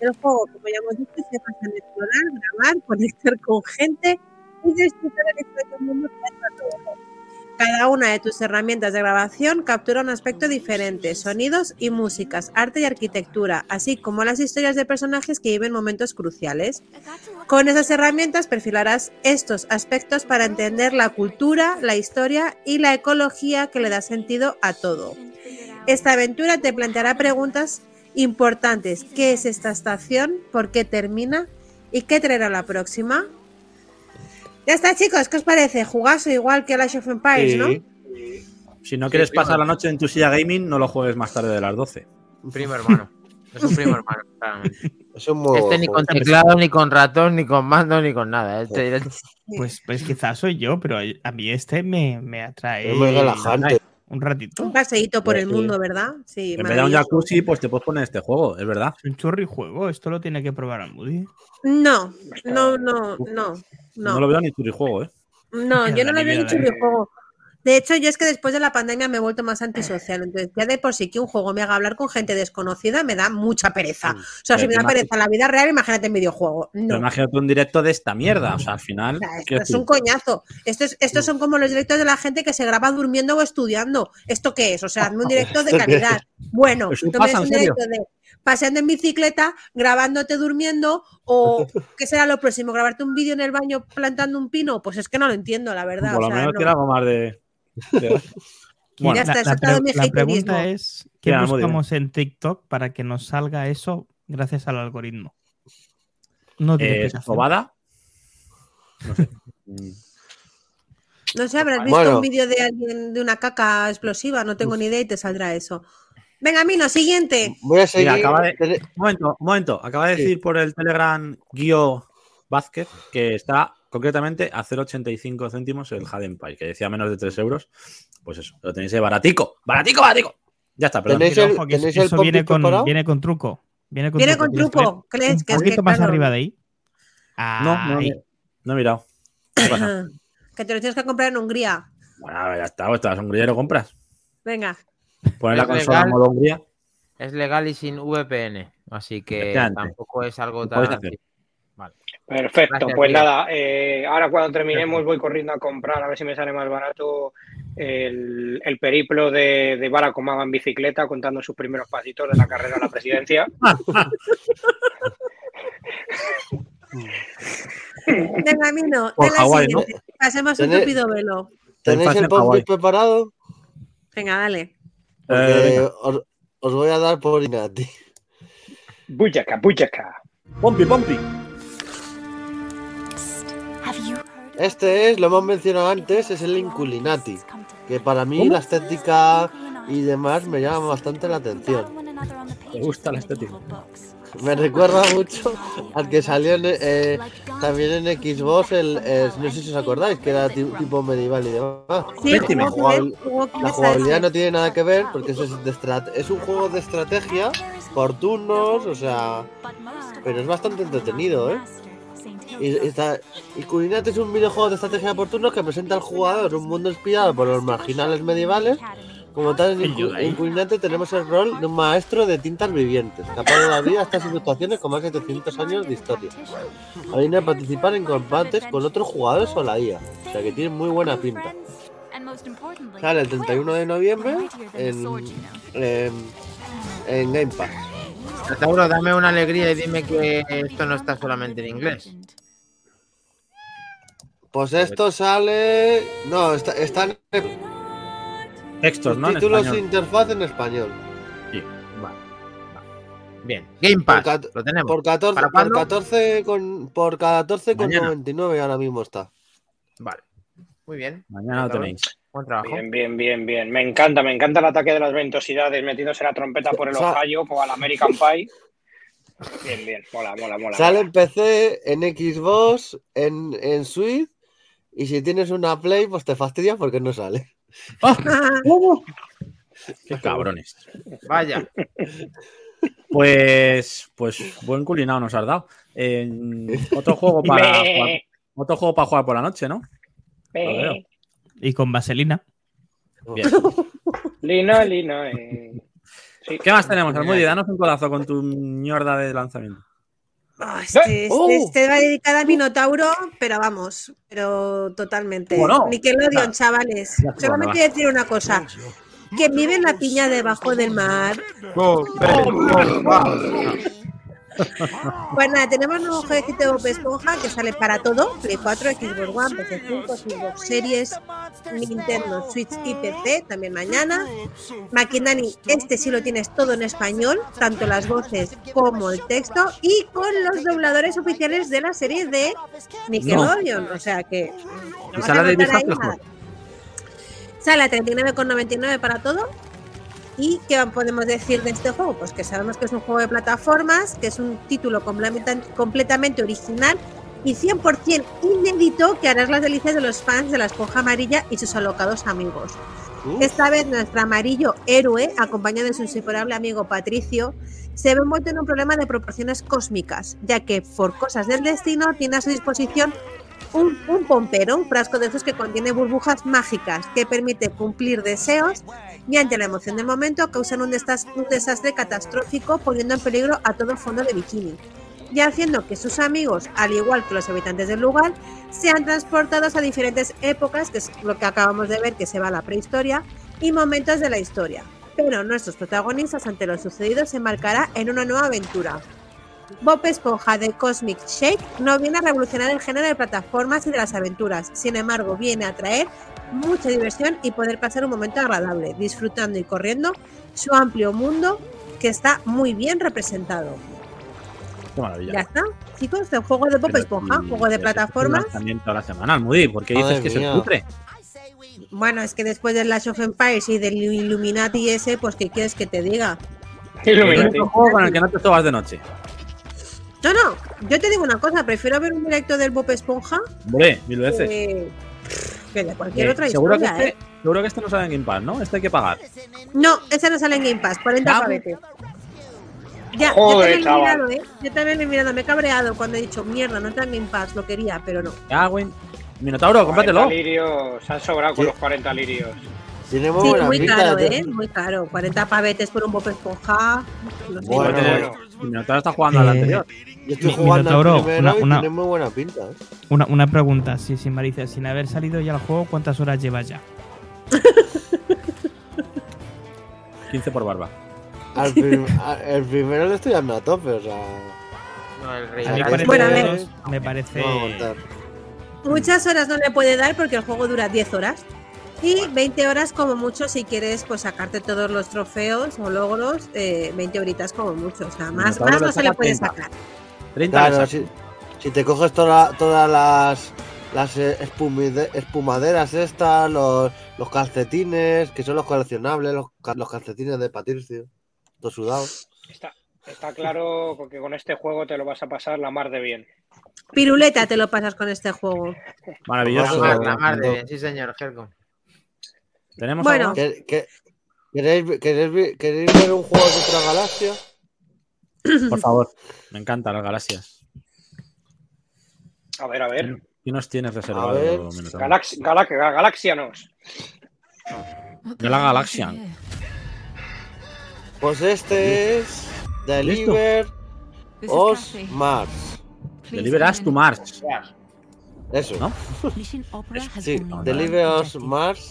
El juego, como ya hemos dicho, se basa en explorar, grabar, conectar con gente y disfrutar el extraño mundo que hay a tu alrededor. Cada una de tus herramientas de grabación captura un aspecto diferente, sonidos y músicas, arte y arquitectura, así como las historias de personajes que viven momentos cruciales. Con esas herramientas perfilarás estos aspectos para entender la cultura, la historia y la ecología que le da sentido a todo. Esta aventura te planteará preguntas importantes. ¿Qué es esta estación? ¿Por qué termina? ¿Y qué traerá la próxima? Ya está, chicos, ¿qué os parece? Jugaso igual que Clash of Empires, ¿no? Sí. Si no quieres Sí, pasar la noche en tu silla gaming, no lo juegues más tarde de las 12. Primo hermano. Es un primo hermano, claramente. Es un muy Este ni con teclado, ni con ratón, ni con mando, ni con nada. Este directo- Pues, pues quizás soy yo, pero a mí este me, me atrae Es muy relajante. un ratito. Un paseíto por el sí. mundo, ¿verdad? Sí, En vez de un jacuzzi, pues te puedes poner este juego, es verdad. Es un churri juego, esto lo tiene que probar al Moody. No, no, no, no, No, no. lo veo ni juego, ¿eh? No, yo no lo dicho Dani. videojuego. De hecho, yo es que después de la pandemia me he vuelto más antisocial. Entonces, ya de por sí que un juego me haga hablar con gente desconocida me da mucha pereza. O sea, si Pero me da pereza en la vida real, imagínate en videojuego. Pero No. imagínate un directo de esta mierda. O sea, al final. O sea, esto quiero es un coñazo. Esto es- estos son como los directos de la gente que se graba durmiendo o estudiando. ¿Esto qué es? O sea, hazme un directo de calidad. Bueno, ¿Eso tú me pasa, haces en un directo de paseando en bicicleta, grabándote durmiendo, o ¿qué será lo próximo? ¿Grabarte un vídeo en el baño plantando un pino? Pues es que no lo entiendo, la verdad. por o lo sea, menos no. quiero algo más de. de- Bueno, Ya está, la, pre- pregunta es, ¿qué Ya, buscamos en TikTok para que nos salga eso gracias al algoritmo? No tiene eh. No sé. No sé, habrás visto Bueno. un vídeo de alguien de una caca explosiva, no tengo ni idea y te saldrá eso. Venga, Mino, siguiente. Voy a seguir. acaba de- Un momento, un momento. Acaba de Sí. decir por el Telegram Guío Vázquez que está concretamente a 0,85 céntimos el Jade Empire, que decía menos de 3 euros. Pues eso, lo tenéis ahí baratico. ¡Baratico, baratico! Ya está, perdón. ¿Tenéis Pero el- ojo, que tenéis eso, el viene, con, parado? viene con truco. Viene con Viene truco. con Tienes que truco. ¿Crees ver que Un es que poquito más claro, arriba de ahí. No, no, Ahí. no he mirado. ¿Qué pasa? que te lo tienes que comprar en Hungría? Bueno, a ver, ya está. Pues te vas a Hungría y lo compras. Venga. Poner la consola en modo Hungría. Es legal y sin VPN. Así que tampoco es algo tan. Perfecto, Gracias, pues nada, eh, ahora cuando terminemos voy corriendo a comprar, a ver si me sale más barato el, el periplo de, de Barack Obama en bicicleta contando sus primeros pasitos de la carrera a la presidencia. Venga, Mino, Por de. Pasemos un tupido velo. ¿Tenéis el post preparado? Venga, dale. Eh, os, os voy a dar por Inati. Buyaca, buyaca. Pompi, pompi. Este es, lo hemos mencionado antes, es el Inculinati. Que para mí la estética y demás me llama bastante la atención. Me gusta la estética. Me recuerda mucho al que salió en, eh, también en Xbox, el, eh, no sé si os acordáis, que era ti- tipo medieval y demás. Sí, jugó con La jugabilidad no tiene nada que ver porque eso es, de estrat- es un juego de estrategia por turnos, o sea, pero es bastante entretenido, ¿eh? Y, y está- y Culinate es un videojuego de estrategia por turnos que presenta al jugador un mundo inspirado por los marginales medievales. Como tal, en, Cu- en Culinate tenemos el rol de un maestro de tintas vivientes, capaz de dar vida a estas situaciones con más de 700 años de historia. A venir a participar en combates con otros jugadores o la IA. O sea que tiene muy buena pinta. Sale el 31 de noviembre en, en, en Game Pass. Tauro, dame una alegría y dime que esto no está solamente en inglés. Pues esto sale. No, está, están en Textos, ¿no? Títulos español. interfaz en español. Sí. Vale. Bien. Game Pass. Por Lo tenemos. Por 14, ¿Para por cuándo? 14 con por 14 con Mañana. 99 ahora mismo está. Vale. Muy bien. Mañana lo tenéis. Buen trabajo. Bien, bien, bien, bien. Me encanta, me encanta el ataque de las ventosidades metiéndose la trompeta por el Ohio como al American Pie. Bien, bien, mola, mola, mola. Sale en PC, en Xbox, en, en Switch. Y si tienes una Play, pues te fastidia porque no sale. Qué cabrones. Vaya. Pues, pues buen culinado nos has dado. Eh, otro juego para jugar, otro juego para jugar por la noche, ¿no? Y con vaselina. Bien. Lino, lino. eh. Sí. ¿Qué más tenemos, Almudi? Danos un codazo con tu mierda de lanzamiento. Ah, este, este- ¡Oh! este va dedicado a Minotauro, pero vamos, pero totalmente. ¿Cómo no? Nickelodeon, Ah. chavales. Ya, Solamente voy a decir una cosa. Que vive en la piña debajo del mar. Pues nada, tenemos un nuevo jueguecito de Bob Esponja que sale para todo: Play 4, Xbox One, PC5, Xbox Series, Nintendo Switch y PC, también mañana. Maquinani, este sí lo tienes todo en español, tanto las voces como el texto, y con los dobladores oficiales de la serie de Nickelodeon. O sea que. no ¿Y vas sale a de. Sale a 39,99 para todo. ¿Y qué podemos decir de este juego? Pues que sabemos que es un juego de plataformas, que es un título completa- completamente original y 100% inédito que harás las delicias de los fans de la esponja amarilla y sus alocados amigos. Uh, Esta vez nuestro amarillo héroe, acompañado de su inseparable amigo Patricio, se ve envuelto en un problema de proporciones cósmicas, ya que por cosas del destino tiene a su disposición un, pompero, un frasco de esos que contiene burbujas mágicas que permite cumplir deseos y ante la emoción del momento causan un, desas- un desastre catastrófico poniendo en peligro a todo fondo de bikini y haciendo que sus amigos, al igual que los habitantes del lugar, sean transportados a diferentes épocas, que es lo que acabamos de ver que se va a la prehistoria, y momentos de la historia. Pero nuestros protagonistas ante lo sucedido se embarcará en una nueva aventura. Bob Esponja de Cosmic Shake no viene a revolucionar el género de plataformas y de las aventuras, sin embargo viene a traer mucha diversión y poder pasar un momento agradable, disfrutando y corriendo su amplio mundo que está muy bien representado. Qué maravilla. Ya está, chicos, el juego de Bob Pero Esponja, juego de es plataformas. lanzamiento a la semana, Almudi. ¿Por qué dices que es mía. el cutre? Bueno, es que después del Lash of Empires y del Illuminati ese, pues ¿qué quieres que te diga? Es Illuminati. un juego con el que no te sobas de noche. No, no, yo te digo una cosa, prefiero ver un directo del Bob Esponja Hombre, mil veces. que, que de cualquier Eh, otra seguro, que historia, este, ¿eh? seguro que este no sale en Game Pass, ¿no? Este hay que pagar. No, ese no sale en Game Pass, 40 Ya, pavetes. Ya, Joder, yo también lo he mirado, ¿eh? Yo también lo he mirado, me he cabreado cuando he dicho, mierda, no está en Game Pass, lo quería, pero no. Ya, güey. Minotauro, 40 cómpratelo. lirios, se han sobrado con Sí. los 40 lirios. Tiene muy Sí, buena muy pinta. caro, ¿eh? Muy caro. 40 pavetes por un Bob Esponja. No sé, Bueno, bueno. Minotauro está jugando al Eh, anterior. Yo estoy Mi- jugando al Minotauro, primero una- y una- tiene muy buena pinta. ¿eh? Una, una pregunta, sí, sin malicia, sin haber salido ya al juego, ¿cuántas horas llevas ya? 15 por barba. Al prim- a- el primero le estoy dando a tope, o sea. No, el rey. A Bueno, 40 Bueno, a ver. minutos me parece. Muchas horas no le puede dar porque el juego dura 10 horas. Y 20 horas como mucho si quieres pues sacarte todos los trofeos o logros, eh, 20 horitas como mucho. O sea, más, más no se le puede 30. sacar. 30 Claro, si, si te coges toda- todas las, las eh, espumaderas estas, los, los calcetines, que son los coleccionables, los, los calcetines de Patricio, todos sudados. Está, está claro que con este juego te lo vas a pasar la mar de bien. Piruleta te lo pasas con este juego. Maravilloso. mar, la mar de bien, sí señor, Gerco. ¿Tenemos Bueno. algo? ¿Qué- qué- ¿Queréis, queréis, queréis ver un juego de otra galaxia? Por favor. Me encantan las galaxias. A ver, a ver. ¿Qué nos tienes reservado, A ver. Minotauro? Galax, Galax, Galaxianos. De la galaxia. Pues este es Deliver Os Mars. Deliver us to Mars. Eso. ¿No? Sí, Deliver Us Mars.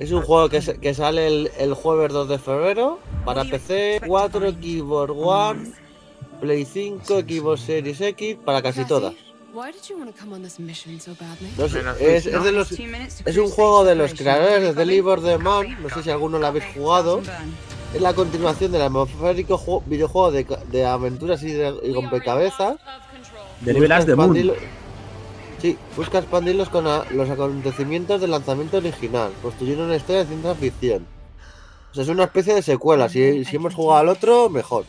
Es un juego que, se- que sale el, el jueves 2 de febrero para PC, 4, Xbox One, Play 5, Xbox Series X, para casi todas. No sé, es, es de los, es un juego de los creadores de Deliver the Man, no sé si alguno lo habéis jugado. Es la continuación del atmosférico ju- videojuego de, de aventuras y, de, y rompecabezas. The moon. Sí, busca expandirlos con a- los acontecimientos del lanzamiento original, construyendo una historia de ciencia ficción. O sea, es una especie de secuela. Si, si hemos jugado al otro, mejor.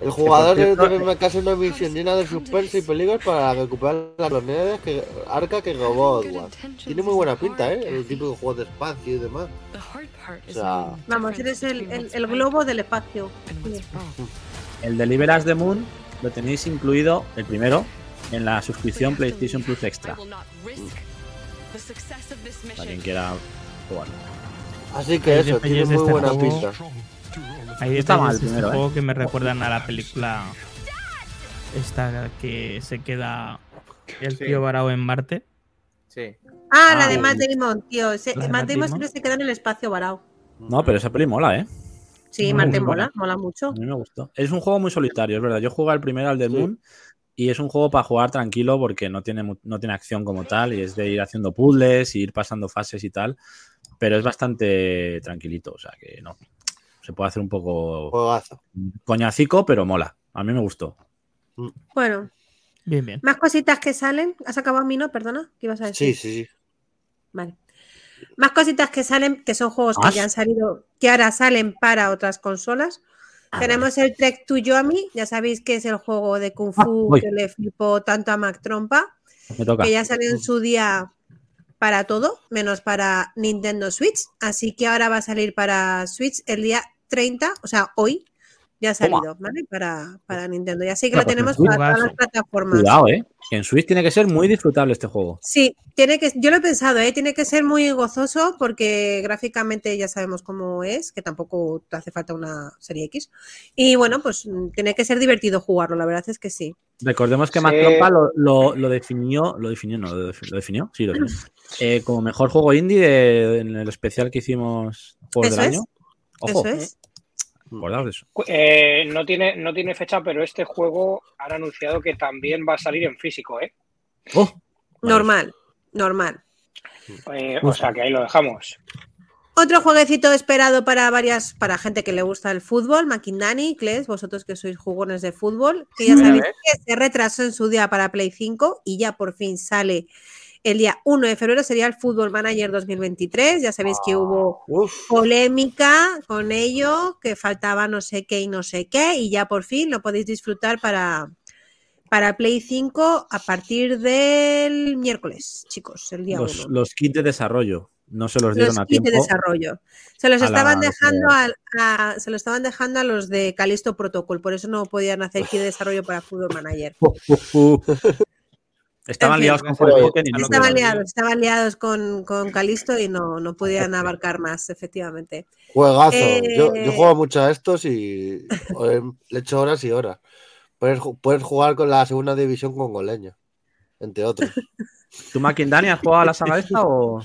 El jugador debe marcarse una misión llena de suspense y peligros para recuperar las monedas que arca que robó Edward. Tiene muy buena pinta, ¿eh? El típico juego de espacio y demás. O sea, Vamos, eres el, el- el globo del espacio. El Deliver us the Moon lo tenéis incluido, el primero, en la suscripción PlayStation Plus Extra. Para quien quiera jugar. así que Hay eso, tiene muy este buena juego. pinta. Hay está mal este primero, ¿eh? juego que me recuerdan a la película esta que se queda el Sí. tío varado en Marte. Sí. Ah, la Ah, de sí. Matt Damon, tío. Ese- Matt Damon. siempre se queda en el espacio varado. No, pero esa peli mola, ¿eh? Sí, Marte mola, mola mucho. A mí me gustó. Es un juego muy solitario, es verdad. Yo jugué al primero, al de Sí. Moon, y es un juego para jugar tranquilo porque no tiene, mu- no tiene acción como tal, y es de ir haciendo puzzles y ir pasando fases y tal. Pero es bastante tranquilito, o sea que no. Se puede hacer un poco Juegazo. coñacico, pero mola. A mí me gustó. Bueno, Bien, bien. más cositas que salen. ¿Has acabado mi no? Perdona, ¿qué ibas a decir? Sí, sí, sí. Vale. Más cositas que salen, que son juegos que ya han salido, que ahora salen para otras consolas. Ah, Tenemos el Trek to Yomi, ya sabéis que es el juego de Kung Fu voy. que le flipó tanto a Mac Trompa, toca. que ya salió en su día para todo, menos para Nintendo Switch. Así que ahora va a salir para Switch el día 30, o sea, hoy ya ha salido, ¿vale? Para, para Nintendo. Y así que lo pues tenemos en para todas las plataformas. Cuidado, ¿eh? Que en Switch tiene que ser muy disfrutable este juego. Sí, tiene que, yo lo he pensado, ¿eh? tiene que ser muy gozoso porque gráficamente ya sabemos cómo es, que tampoco te hace falta una serie X. Y bueno, pues mm, tiene que ser divertido jugarlo, la verdad es que sí. Recordemos que Sí. Mac Trompa lo, lo- lo definió, lo definió, no, lo, defi- lo definió, sí, lo definió. Eh, como mejor juego indie de- en el especial que hicimos Eso del es. Año. Ojo, Eso es. Acordaos de eso. Eh, no, tiene, no tiene fecha, pero este juego han anunciado que también va a salir en físico, ¿eh? Oh. Normal, normal. Eh, o sea que ahí lo dejamos. Otro jueguecito esperado para varias, para gente que le gusta el fútbol, Makindani, Kles, vosotros que sois jugones de fútbol, que ya sabéis que se retrasó en su día para Play 5 y ya por fin sale el día 1 de febrero, sería el Fútbol Manager 2023. Ya sabéis que hubo Uf, polémica con ello, que faltaba no sé qué y no sé qué, y ya por fin lo podéis disfrutar para, para Play 5 a partir del miércoles, chicos, el día 1. Los, los kits de desarrollo no se los dieron Los a kits tiempo. de desarrollo. Se los la estaban dejando a, a- se lo estaban dejando a los de Calisto Protocol, por eso no podían hacer kit de desarrollo para Fútbol Manager. Estaban En fin. liados con y no Estaban liados, estaban liados con, con Calisto y no, no podían abarcar más, efectivamente. juegazo. Yo, Eh, yo juego mucho a estos y le echo horas y horas. Puedes, puedes jugar con la segunda división congoleña, entre otros. ¿Tú, Makindani, has jugado a la saga esta o...?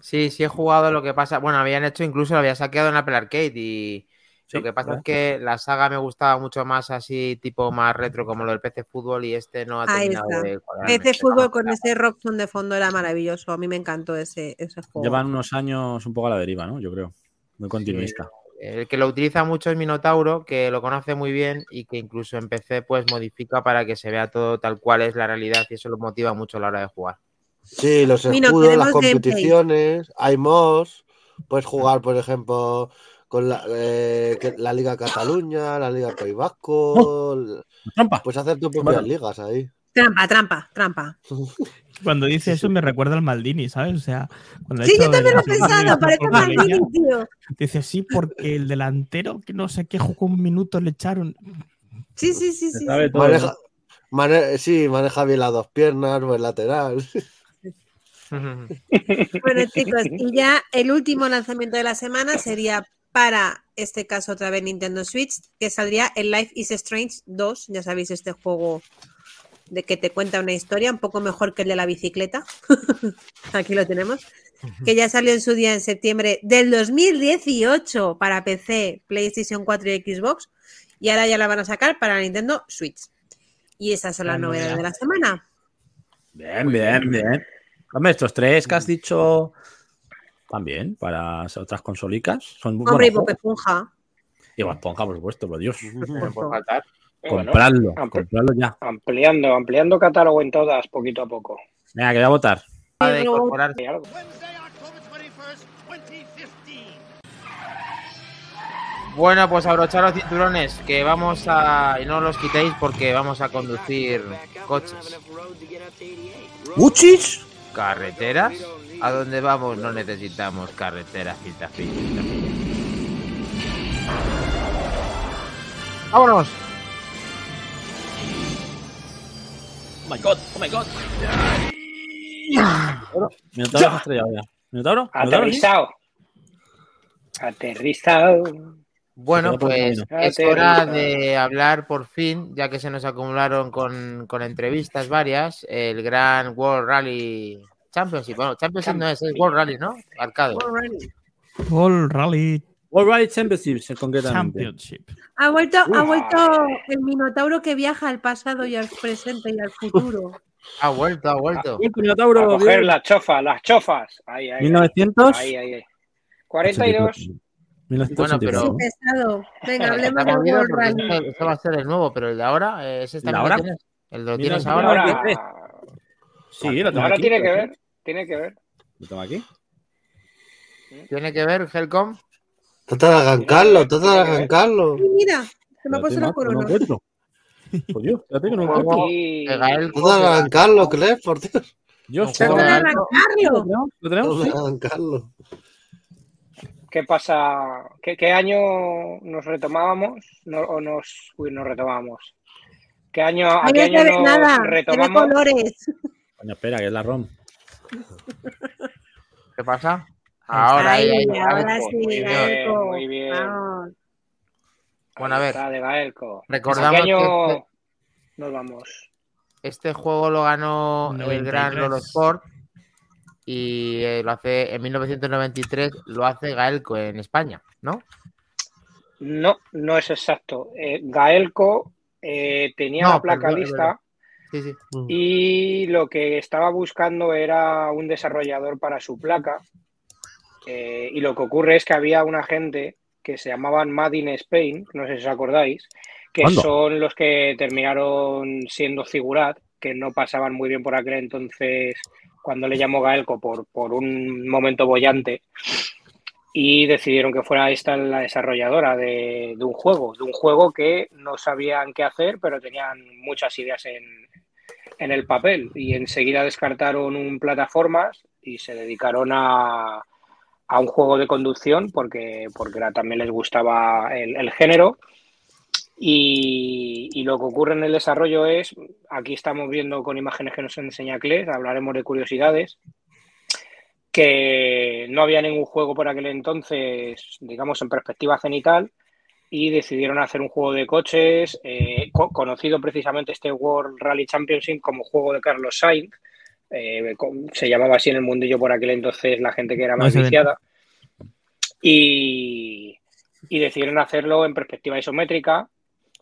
Sí, sí he jugado lo que pasa. Bueno, habían hecho incluso lo había saqueado en Apple Arcade y Sí, lo que pasa ¿verdad? es que la saga me gustaba mucho más así, tipo más retro como lo del PC Fútbol y este no ha Ahí terminado está. de cuadrarme. PC Fútbol con ese Rockson de fondo era maravilloso. A mí me encantó ese, ese juego. Llevan unos años un poco a la deriva, ¿no? Yo creo. Muy continuista. El que lo utiliza mucho es Minotauro, que lo conoce muy bien y que incluso en PC pues modifica para que se vea todo tal cual es la realidad y eso lo motiva mucho a la hora de jugar. Sí, los escudos, las queremos gameplay. competiciones, hay mods. Puedes jugar, por ejemplo, con la, eh, la Liga Cataluña, la Liga País Vasco. l- ¡Trampa! Puedes hacer tus propias Bueno. ligas ahí. Trampa, trampa, trampa. Cuando dice eso me recuerda al Maldini, ¿sabes? O sea, cuando Sí, yo también lo he pensado, parece Maldini, tío. Dice sí, porque el delantero que no sé qué jugó un minuto le echaron. Sí, sí, sí, sí. Sabe sí. todo, Maneja, ¿no? mane- sí, maneja bien las dos piernas, buen lateral. Bueno, chicos, y ya el último lanzamiento de la semana sería para este caso otra vez Nintendo Switch, que saldría el Life is Strange 2. Ya sabéis, este juego de que te cuenta una historia un poco mejor que el de la bicicleta. Aquí lo tenemos. Que ya salió en su día en septiembre del 2018 para PC, PlayStation 4 y Xbox. Y ahora ya la van a sacar para Nintendo Switch. Y esas son las La novedades de la semana. Bien, bien, bien. Hombre, estos tres que has dicho también para otras consolicas son Hombre, y Bob. Esponja. Y Bob Esponja, por supuesto, por Dios. No puede faltar. Bueno, compradlo ya. ampliando, ampliando catálogo en todas, poquito a poco. Venga, que voy a votar. De algo. Bueno, pues abrochar los cinturones, que vamos a... Y no los quitéis porque vamos a conducir coches. ¡Uchis! ¿Carreteras? ¿A dónde vamos? No necesitamos carreteras, cita, cita. ¡Vámonos! ¡Oh my god! ¡Oh my god! Minotauro estrellado ya. ¿Minotauro? ¿Minotauro? Aterrizado. Aterrizado. Bueno, pues camino. es hora de hablar por fin, ya que se nos acumularon con, con entrevistas varias, el gran World Rally Championship. Bueno, Championship no es, es World Rally, ¿no? Arcade. World Rally World Rally Championships, concretamente. Championship. Ha vuelto, ha vuelto el Minotauro que viaja al pasado y al presente y al futuro. Ha vuelto, ha vuelto. Bien, A Minotauro, coger bien. las chofas, las chofas. Ahí, ahí. 1900. Ahí, ahí, ahí. 42. 1982. Pero- Sí, pesado. Venga, hablemos Está movido World Rally. este- este va a ser el nuevo, pero el de ahora, eh, ese ¿El también ahora? lo tienes. El lo tienes ahora. Sí, lo tengo ahora aquí. tiene que ver. Tiene que ver. Lo tengo aquí. Tiene que ver Helcom. Trata de arrancarlo, trata de arrancarlo. Mira, se me ha puesto la no corona. Por Dios, espérate que no encuentro. Trata de arrancarlo, Clef, por Dios. Yo Trata de de ¿Lo arrancarlo. tenemos? ¿Lo tenemos? Trata Sí. de arrancarlo. ¿Qué pasa? ¿Qué, qué año nos retomábamos? No, ¿O nos, uy, nos retomábamos? ¿Qué año, ¿A qué año nos nada, retomamos? colores. Coño, espera, que es la ROM. ¿Qué pasa? Ahora, ahí, ahí, ahí. ahora Muy sí, bien, Gaelco. muy bien. Vamos. Bueno, a ver. Recordamos ¿A qué año que este- nos vamos? Este juego lo ganó el 93. gran Lolo Sport y eh, lo hace en 1993 lo hace Gaelco en España, ¿no? No, no es exacto. Eh, Gaelco eh, tenía No, la placa perdón, lista Sí, sí. y lo que estaba buscando era un desarrollador para su placa. Eh, y lo que ocurre es que había una gente que se llamaban Mad in Spain, no sé si os acordáis, que ¿Cuándo? son los que terminaron siendo Figurat, que no pasaban muy bien por aquel entonces cuando le llamó Gaelco por, por un momento bollante y decidieron que fuera esta la desarrolladora de, un juego, de un juego que no sabían qué hacer, pero tenían muchas ideas en, en el papel y enseguida descartaron un plataformas y se dedicaron a, a un juego de conducción porque, porque también les gustaba el, género. Y, lo que ocurre en el desarrollo es, aquí estamos viendo con imágenes que nos enseña Cles, hablaremos de curiosidades, que no había ningún juego por aquel entonces, digamos, en perspectiva cenital, y decidieron hacer un juego de coches, eh, co- conocido precisamente este World Rally Championship como juego de Carlos Sainz, eh, se llamaba así en el mundillo por aquel entonces la gente que era más viciada, y, y decidieron hacerlo en perspectiva isométrica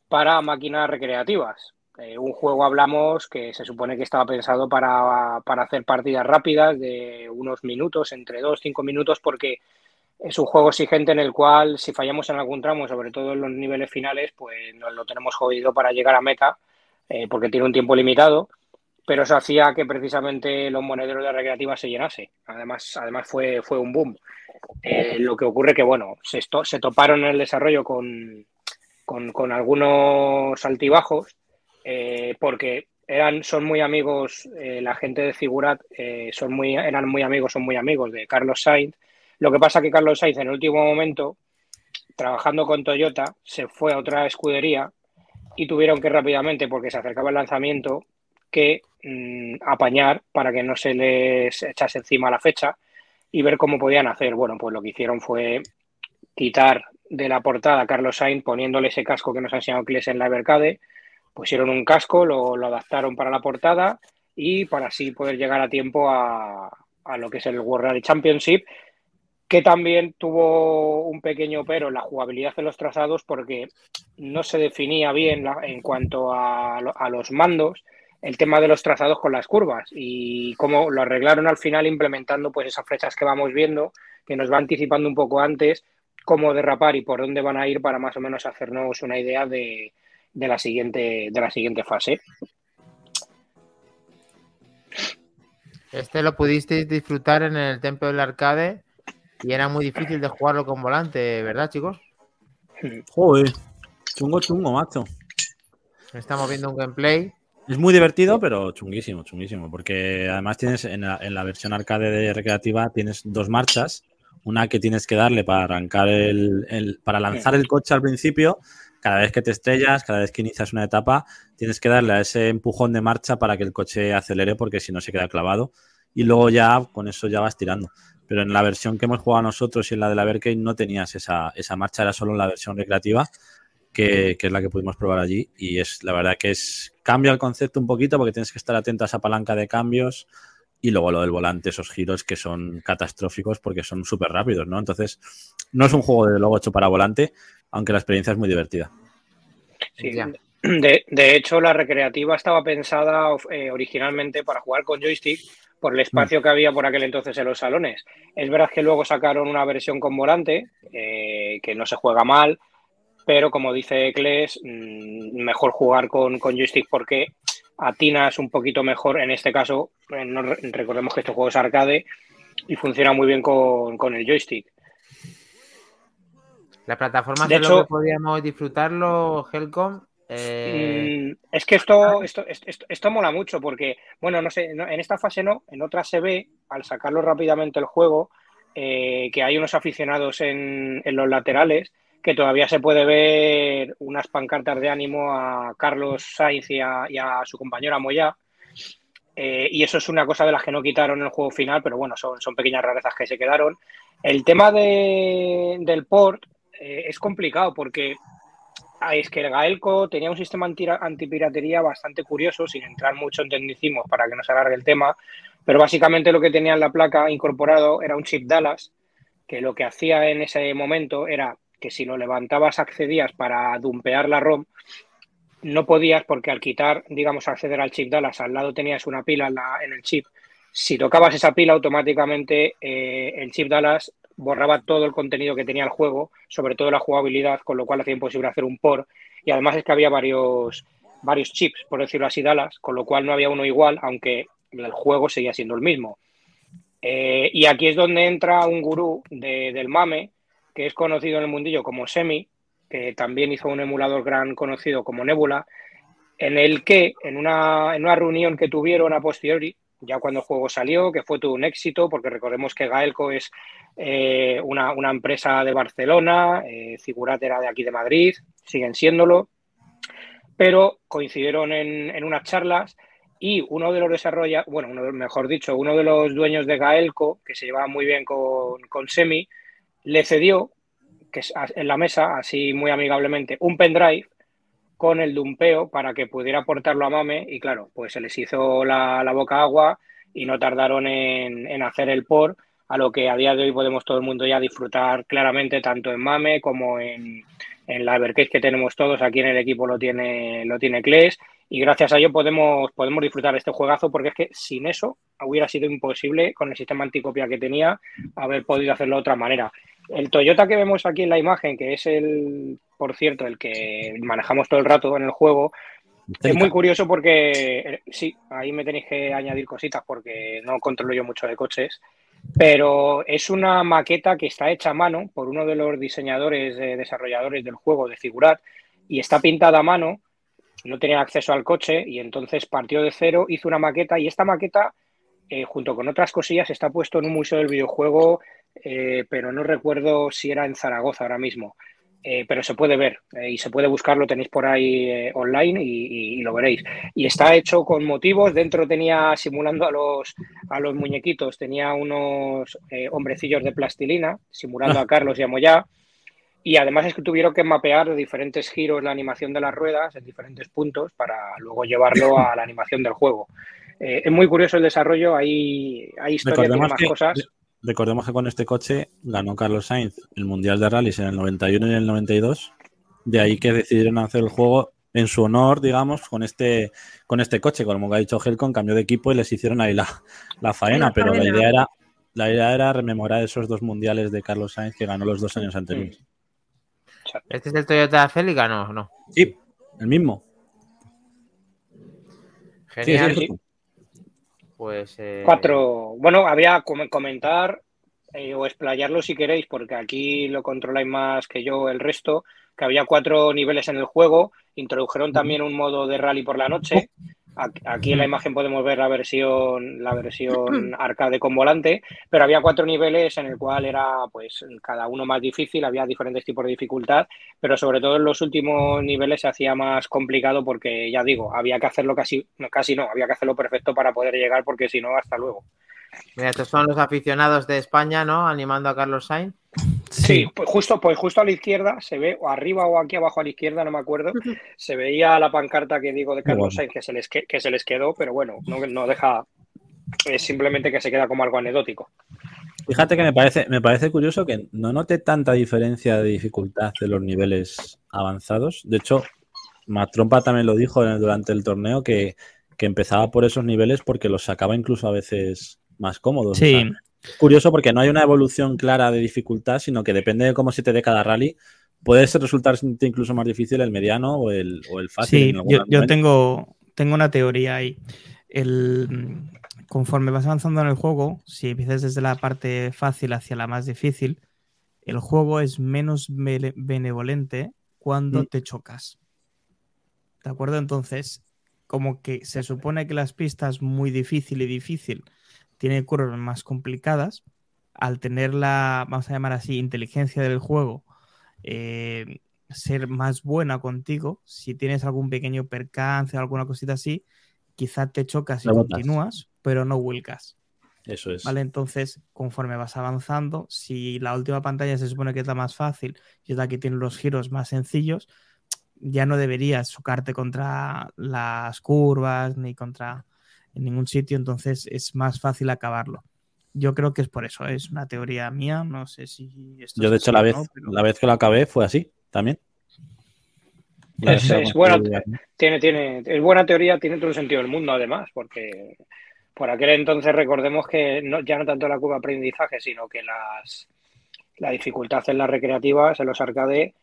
para máquinas recreativas. Eh, un juego hablamos que se supone que estaba pensado para, para hacer partidas rápidas de unos minutos, entre dos, cinco minutos, porque es un juego exigente en el cual si fallamos en algún tramo, sobre todo en los niveles finales, pues nos lo tenemos jodido para llegar a meta, eh, porque tiene un tiempo limitado, pero eso hacía que precisamente los monederos de recreativa se llenase. Además, además fue, fue un boom. Eh, lo que ocurre que, bueno, se, se toparon en el desarrollo con, con, con algunos altibajos, eh, porque eran, son muy amigos, eh, la gente de Figurat eh, son muy, eran muy amigos, son muy amigos de Carlos Sainz. Lo que pasa que Carlos Sainz en el último momento, trabajando con Toyota, se fue a otra escudería y tuvieron que rápidamente, porque se acercaba el lanzamiento, que mm, apañar para que no se les echase encima la fecha y ver cómo podían hacer. Bueno, pues lo que hicieron fue quitar de la portada a Carlos Sainz poniéndole ese casco que nos ha enseñado Kles en la Evercade. Pusieron un casco, lo, adaptaron para la portada y para así poder llegar a tiempo a, lo que es el World Rally Championship, que también tuvo un pequeño pero en la jugabilidad de los trazados porque no se definía bien en cuanto a, a los mandos el tema de los trazados con las curvas y cómo lo arreglaron al final implementando pues esas flechas que vamos viendo, que nos va anticipando un poco antes cómo derrapar y por dónde van a ir para más o menos hacernos una idea de, de la, siguiente, de la siguiente fase. Este lo pudisteis disfrutar en el templo del arcade y era muy difícil de jugarlo con volante, ¿verdad, chicos? Joder, chungo, chungo, macho. Estamos viendo un gameplay. Es muy divertido, pero chunguísimo, chunguísimo. Porque además tienes en la, en la versión arcade de recreativa tienes dos marchas. Una que tienes que darle para arrancar el, el- para lanzar el coche al principio. Cada vez que te estrellas, cada vez que inicias una etapa, tienes que darle a ese empujón de marcha para que el coche acelere, porque si no se queda clavado. Y luego ya con eso ya vas tirando. Pero en la versión que hemos jugado nosotros y en la de la Berkey no tenías esa, esa marcha, era solo en la versión recreativa que, que es la que pudimos probar allí. Y es la verdad que es cambia el concepto un poquito porque tienes que estar atento a esa palanca de cambios y luego lo del volante, esos giros que son catastróficos porque son súper rápidos, ¿no? Entonces, no es un juego de luego hecho para volante, aunque la experiencia es muy divertida. Sí, de, de hecho, la recreativa estaba pensada eh, originalmente para jugar con joystick por el espacio que había por aquel entonces en los salones. Es verdad que luego sacaron una versión con volante, eh, que no se juega mal, pero como dice Kles, mm, mejor jugar con, con joystick porque atinas un poquito mejor. En este caso, eh, no recordemos que este juego es arcade y funciona muy bien con, con el joystick. La plataforma De hecho- que podíamos disfrutarlo, Helcom. eh, es que esto, esto, esto, esto mola mucho porque, bueno, no sé, en esta fase no, en otra se ve, al sacarlo rápidamente el juego, eh, que hay unos aficionados en, en los laterales que todavía se puede ver unas pancartas de ánimo a Carlos Sainz y a, y a su compañera Moya. Eh, y eso es una cosa de las que no quitaron en el juego final, pero bueno, son, son pequeñas rarezas que se quedaron. El tema de- del port eh, es complicado porque es que el Gaelco tenía un sistema anti- antipiratería bastante curioso, sin entrar mucho en tecnicismos para que no se alargue el tema, pero básicamente lo que tenía en la placa incorporado era un chip Dallas, que lo que hacía en ese momento era que si lo levantabas accedías para dumpear la ROM, no podías porque al quitar, digamos, acceder al chip Dallas, al lado tenías una pila en, la- en el chip. Si tocabas esa pila, automáticamente eh, el chip Dallas borraba todo el contenido que tenía el juego, sobre todo la jugabilidad, con lo cual hacía imposible hacer un port. Y además es que había varios, varios chips, por decirlo así, Dallas, con lo cual no había uno igual, aunque el juego seguía siendo el mismo. Eh, y aquí es donde entra un gurú de- del mame, que es conocido en el mundillo como Semi, que también hizo un emulador gran conocido como Nebula, en el que en una, en una reunión que tuvieron a posteriori, ya cuando el juego salió, que fue todo un éxito, porque recordemos que Gaelco es eh, una, una empresa de Barcelona, eh, era de aquí de Madrid, siguen siéndolo, pero coincidieron en, en unas charlas y uno de los desarrolladores, bueno, mejor dicho, uno de los dueños de Gaelco, que se llevaba muy bien con, con Semi, le cedió, que es en la mesa, así muy amigablemente, un pendrive con el dumpeo para que pudiera aportarlo a Mame y claro, pues se les hizo la, boca agua y no tardaron en, hacer el por, a lo que a día de hoy podemos todo el mundo ya disfrutar claramente tanto en Mame como en, en la Evercade que tenemos todos, aquí en el equipo lo tiene, lo tiene Kles y gracias a ello podemos, podemos disfrutar de este juegazo porque es que sin eso hubiera sido imposible con el sistema anticopia que tenía haber podido hacerlo de otra manera. El Toyota que vemos aquí en la imagen, que es el, por cierto, el que manejamos todo el rato en el juego, es muy curioso porque, eh, sí, ahí me tenéis que añadir cositas porque no controlo yo mucho de coches, pero es una maqueta que está hecha a mano por uno de los diseñadores, eh, desarrolladores del juego de Figurat y está pintada a mano, no tenía acceso al coche y entonces partió de cero, hizo una maqueta y esta maqueta, eh, junto con otras cosillas, está puesto en un museo del videojuego, eh, pero no recuerdo si era en Zaragoza ahora mismo. eh, pero se puede ver eh, y se puede buscar, lo tenéis por ahí eh, online y, y- y lo veréis. Y está hecho con motivos, dentro tenía, simulando a los, a los muñequitos, tenía unos hombrecillos de plastilina, simulando a Carlos y a Moyá. Y además es que tuvieron que mapear diferentes giros la animación de las ruedas en diferentes puntos para luego llevarlo a la animación del juego. Es muy curioso el desarrollo, hay, hay historia, tiene más que, cosas. Recordemos que con este coche ganó Carlos Sainz el Mundial de Rallys en el 91 y en el 92. De ahí que decidieron hacer el juego en su honor, digamos, con este, con este coche. Como ha dicho Helcon, cambió de equipo y les hicieron ahí la, la faena. La pero la idea, era, la idea era rememorar esos dos mundiales de Carlos Sainz que ganó los dos años anteriores. ¿Este es el Toyota Celica? No, no. Sí, el mismo. Sí, Genial. sí, sí. Pues. eh, Cuatro. Bueno, habría com- comentar eh, o explayarlo si queréis, porque aquí lo controláis más que yo el resto, que había cuatro niveles en el juego. Introdujeron también un modo de rally por la noche. Aquí- en la imagen podemos ver la versión, la versión arcade con volante, pero había cuatro niveles en el cual era pues cada uno más difícil, había diferentes tipos de dificultad, pero sobre todo en los últimos niveles se hacía más complicado porque ya digo, había que hacerlo casi, no, casi no, había que hacerlo perfecto para poder llegar porque si no, hasta luego. Mira, estos son los aficionados de España, ¿no? Animando a Carlos Sainz. Sí, pues justo, pues justo a la izquierda se ve, o arriba o aquí abajo a la izquierda, no me acuerdo, se veía la pancarta que digo de Carlos. Sainz que se les, que, que se les quedó, pero bueno, no, no deja, es simplemente que se queda como algo anecdótico. Fíjate que me parece, me parece curioso que no note tanta diferencia de dificultad de los niveles avanzados. De hecho, Matrompa también lo dijo durante el torneo que, que empezaba por esos niveles porque los sacaba incluso a veces más cómodos. O Sí, sea, curioso porque no hay una evolución clara de dificultad, sino que depende de cómo se te dé cada rally. Puede resultar incluso más difícil el mediano o el, o el fácil. sí, en yo, tengo, tengo una teoría ahí. El, conforme vas avanzando en el juego, si empiezas desde la parte fácil hacia la más difícil, el juego es menos bene- benevolente cuando Mm. te chocas. ¿De acuerdo? Entonces, como que se supone que las pistas muy difícil y difícil tienen curvas más complicadas, al tener la, vamos a llamar así, inteligencia del juego, eh, ser más buena contigo, si tienes algún pequeño percance o alguna cosita así, quizá te chocas y Rebotas. continúas, pero no vuelcas. Eso es. ¿Vale? Entonces, conforme vas avanzando, si la última pantalla se supone que es la más fácil y es la que tiene los giros más sencillos, ya no deberías chocarte contra las curvas ni contra en ningún sitio, entonces es más fácil acabarlo. Yo creo que es por eso, es una teoría mía, no sé si esto Yo, de hecho, la vez, no, pero- la vez que lo acabé fue así también. Es, buena, tiene, tiene, es buena teoría, tiene todo el sentido del mundo además, porque por aquel entonces recordemos que no, ya no tanto la curva de aprendizaje, sino que las, la dificultad en las recreativas, en los arcade,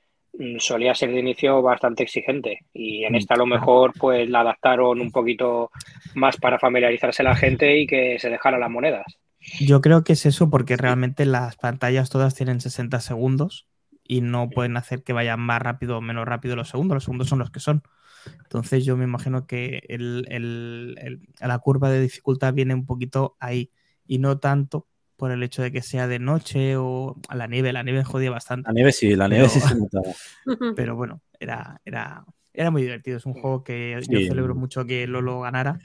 solía ser de inicio bastante exigente y en Mm, esta a lo mejor pues la adaptaron un poquito más para familiarizarse la gente y que se dejara las monedas. Yo creo que es eso porque realmente las pantallas todas tienen 60 segundos y no pueden hacer que vayan más rápido o menos rápido los segundos. Los segundos son los que son. Entonces yo me imagino que el- el- el- la curva de dificultad viene un poquito ahí y no tanto por el hecho de que sea de noche o a la nieve. La nieve jodía bastante. La nieve sí, la nieve Pero- sí se notaba. Pero bueno, era, era, era muy divertido. Es un juego que yo celebro mucho que Lolo ganara.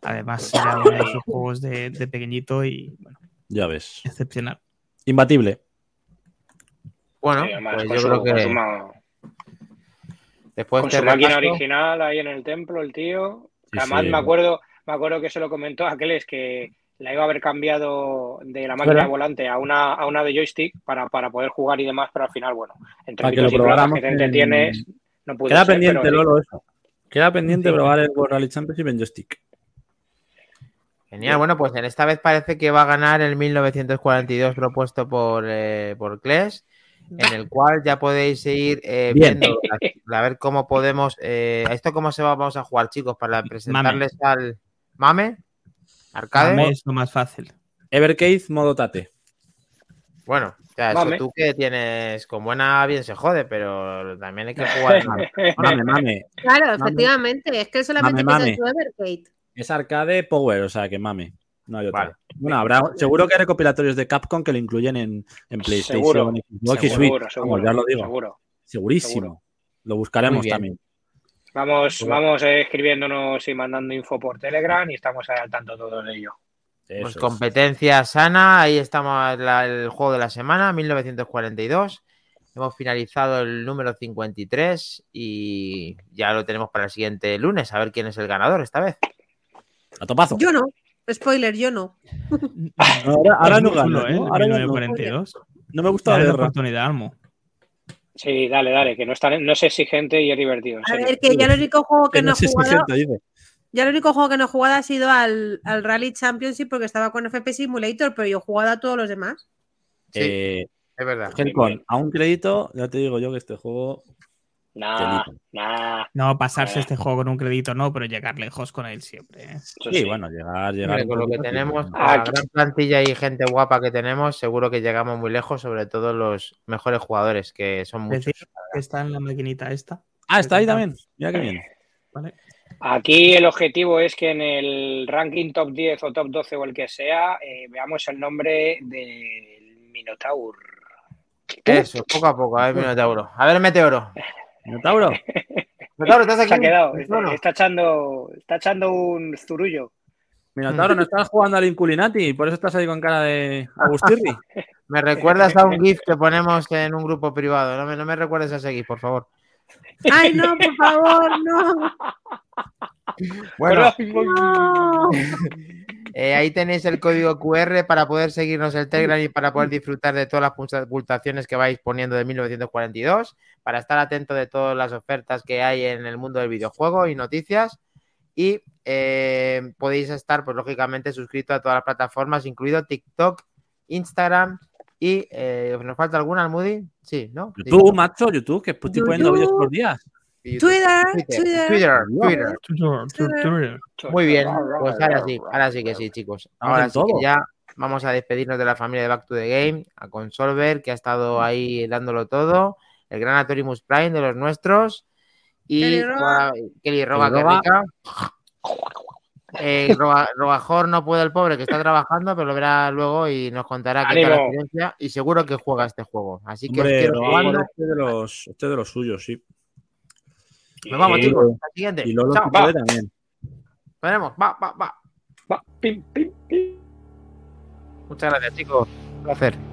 Además, era uno de sus juegos de, de pequeñito y bueno, Ya ves. excepcional. Imbatible. Bueno, Sí, además, pues yo su- creo que su ma- después con su máquina original ahí en el templo, el tío. Sí, Además, sí. me acuerdo, me acuerdo que se lo comentó a Aqueles que la iba a haber cambiado de la máquina ¿Verdad? de volante a una, a una de joystick para, para poder jugar y demás, pero al final, bueno, entre Para que lo probáramos que te en- entretienes, no pude Queda ser, pendiente, pero- Lolo, eso. Queda pendiente Sí. probar el World Rally Championship en joystick. Genial, bueno, pues en esta vez parece que va a ganar el 1942 propuesto por, eh, por Kles, en el cual ya podéis ir eh, Bien. viendo a, a ver cómo podemos. eh, ¿Esto cómo se va, vamos a jugar, chicos? Para presentarles al Mame, Arcade. Mame es lo más fácil. Evercade, modo Tate. Bueno, sea, eso Mame. tú que tienes con buena bien se jode, pero también hay que jugar. Mame. Mame, mame. Claro, Mame. efectivamente, es que solamente Mame, tu Evergate. Es arcade power, o sea que mame. No hay otra. Vale. Bueno, habrá, seguro que hay recopilatorios de Capcom que lo incluyen en, en PlayStation, Seguro, Xbox y seguro, Switch. seguro, Vamos, ya lo digo. seguro. Segurísimo. Seguro. Lo buscaremos también. Vamos, Bueno. vamos eh, escribiéndonos y mandando info por Telegram y estamos al tanto todos de ello. Eso Pues es. competencia sana, ahí estamos la- el juego de la semana, 1942. Hemos finalizado el número 53 y ya lo tenemos para el siguiente lunes, a ver quién es el ganador esta vez. A topazo. Yo no. Spoiler, yo no. Ahora, ahora no ganas, ¿eh? ¿no? Ahora ya no. 1942. No me gusta la oportunidad, Almo. Sí, dale, dale, que no, es tan- no es exigente y es divertido. A serio. ver, que ya el único juego que Que no no he jugado, ya el único juego que no he jugado ha sido al, al Rally Championship porque estaba con FP Simulator, pero yo he jugado a todos los demás. Sí. Eh, Es verdad. Helcon, a un crédito, ya te digo yo que este juego. Nah, nah. No, pasarse este juego con un crédito no, pero llegar lejos con él siempre. ¿eh? Sí, sí. bueno, llegar, llegar. Hombre, con lo que tenemos, con la gran plantilla y gente guapa que tenemos, seguro que llegamos muy lejos, sobre todo los mejores jugadores, que son muchos. Decir que está en la maquinita esta. Ah, está ahí también. Mira qué bien. ¿vale? Aquí el objetivo es que en el ranking top 10 o top 12 o el que sea, eh, veamos el nombre del Minotaur. Eso, poco a poco, a ver, Minotauro. A ver, Meteoro. Minotauro. Minotauro, estás aquí. Se ha quedado, está, echando, está echando un zurullo. Minotauro, no estás jugando al Inculinati y por eso estás ahí con cara de Agustirri. Me recuerdas a un GIF que ponemos en un grupo privado. No me, no me recuerdes a ese GIF, por favor. Ay, no, por favor, no. Bueno, no. eh, ahí tenéis el código QR para poder seguirnos el Telegram y para poder disfrutar de todas las puntuaciones que vais poniendo de 1942, para estar atento de todas las ofertas que hay en el mundo del videojuego y noticias. Y eh, podéis estar, pues lógicamente, suscrito a todas las plataformas, incluido TikTok, Instagram y eh, ¿nos falta alguna, Almudi? Sí, ¿no? YouTube, macho, YouTube, que estoy poniendo vídeos por días. Y Twitter, Twitter, Twitter. Twitter, Twitter. Muy bien, pues ahora sí, ahora sí que sí, chicos. Ahora sí que ya vamos a despedirnos de la familia de Back to the Game, a Consolver, que ha estado ahí dándolo todo, el gran Atorimus Prime de los nuestros, y Kelly Roba, Kelly que Roba. rica. Eh, Roba- Robajor no puede el pobre que está trabajando, pero lo verá luego y nos contará qué tal experiencia y seguro que juega este juego. Así que os Hombre, quiero Roba, jugando. este de los, este de los suyos, sí. Nos vamos, chicos. Hasta el siguiente. Y Lolo Chao. también. Veremos. Va, va, va. Va, pim, pim, pim. Muchas gracias, chicos. Un placer.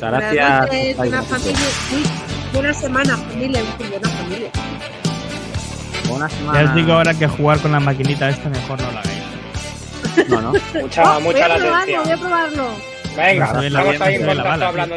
Muchas Buenas gracias. noches, buena familia. Uy, buena semana, familia. Buena familia. Buena Ya os digo ahora que jugar con la maquinita esta mejor no la hagáis. No, no. Mucha, Oh, mucha voy a probarlo, latencia. voy a probarlo. Venga, No la- estamos ahí en contacto hablando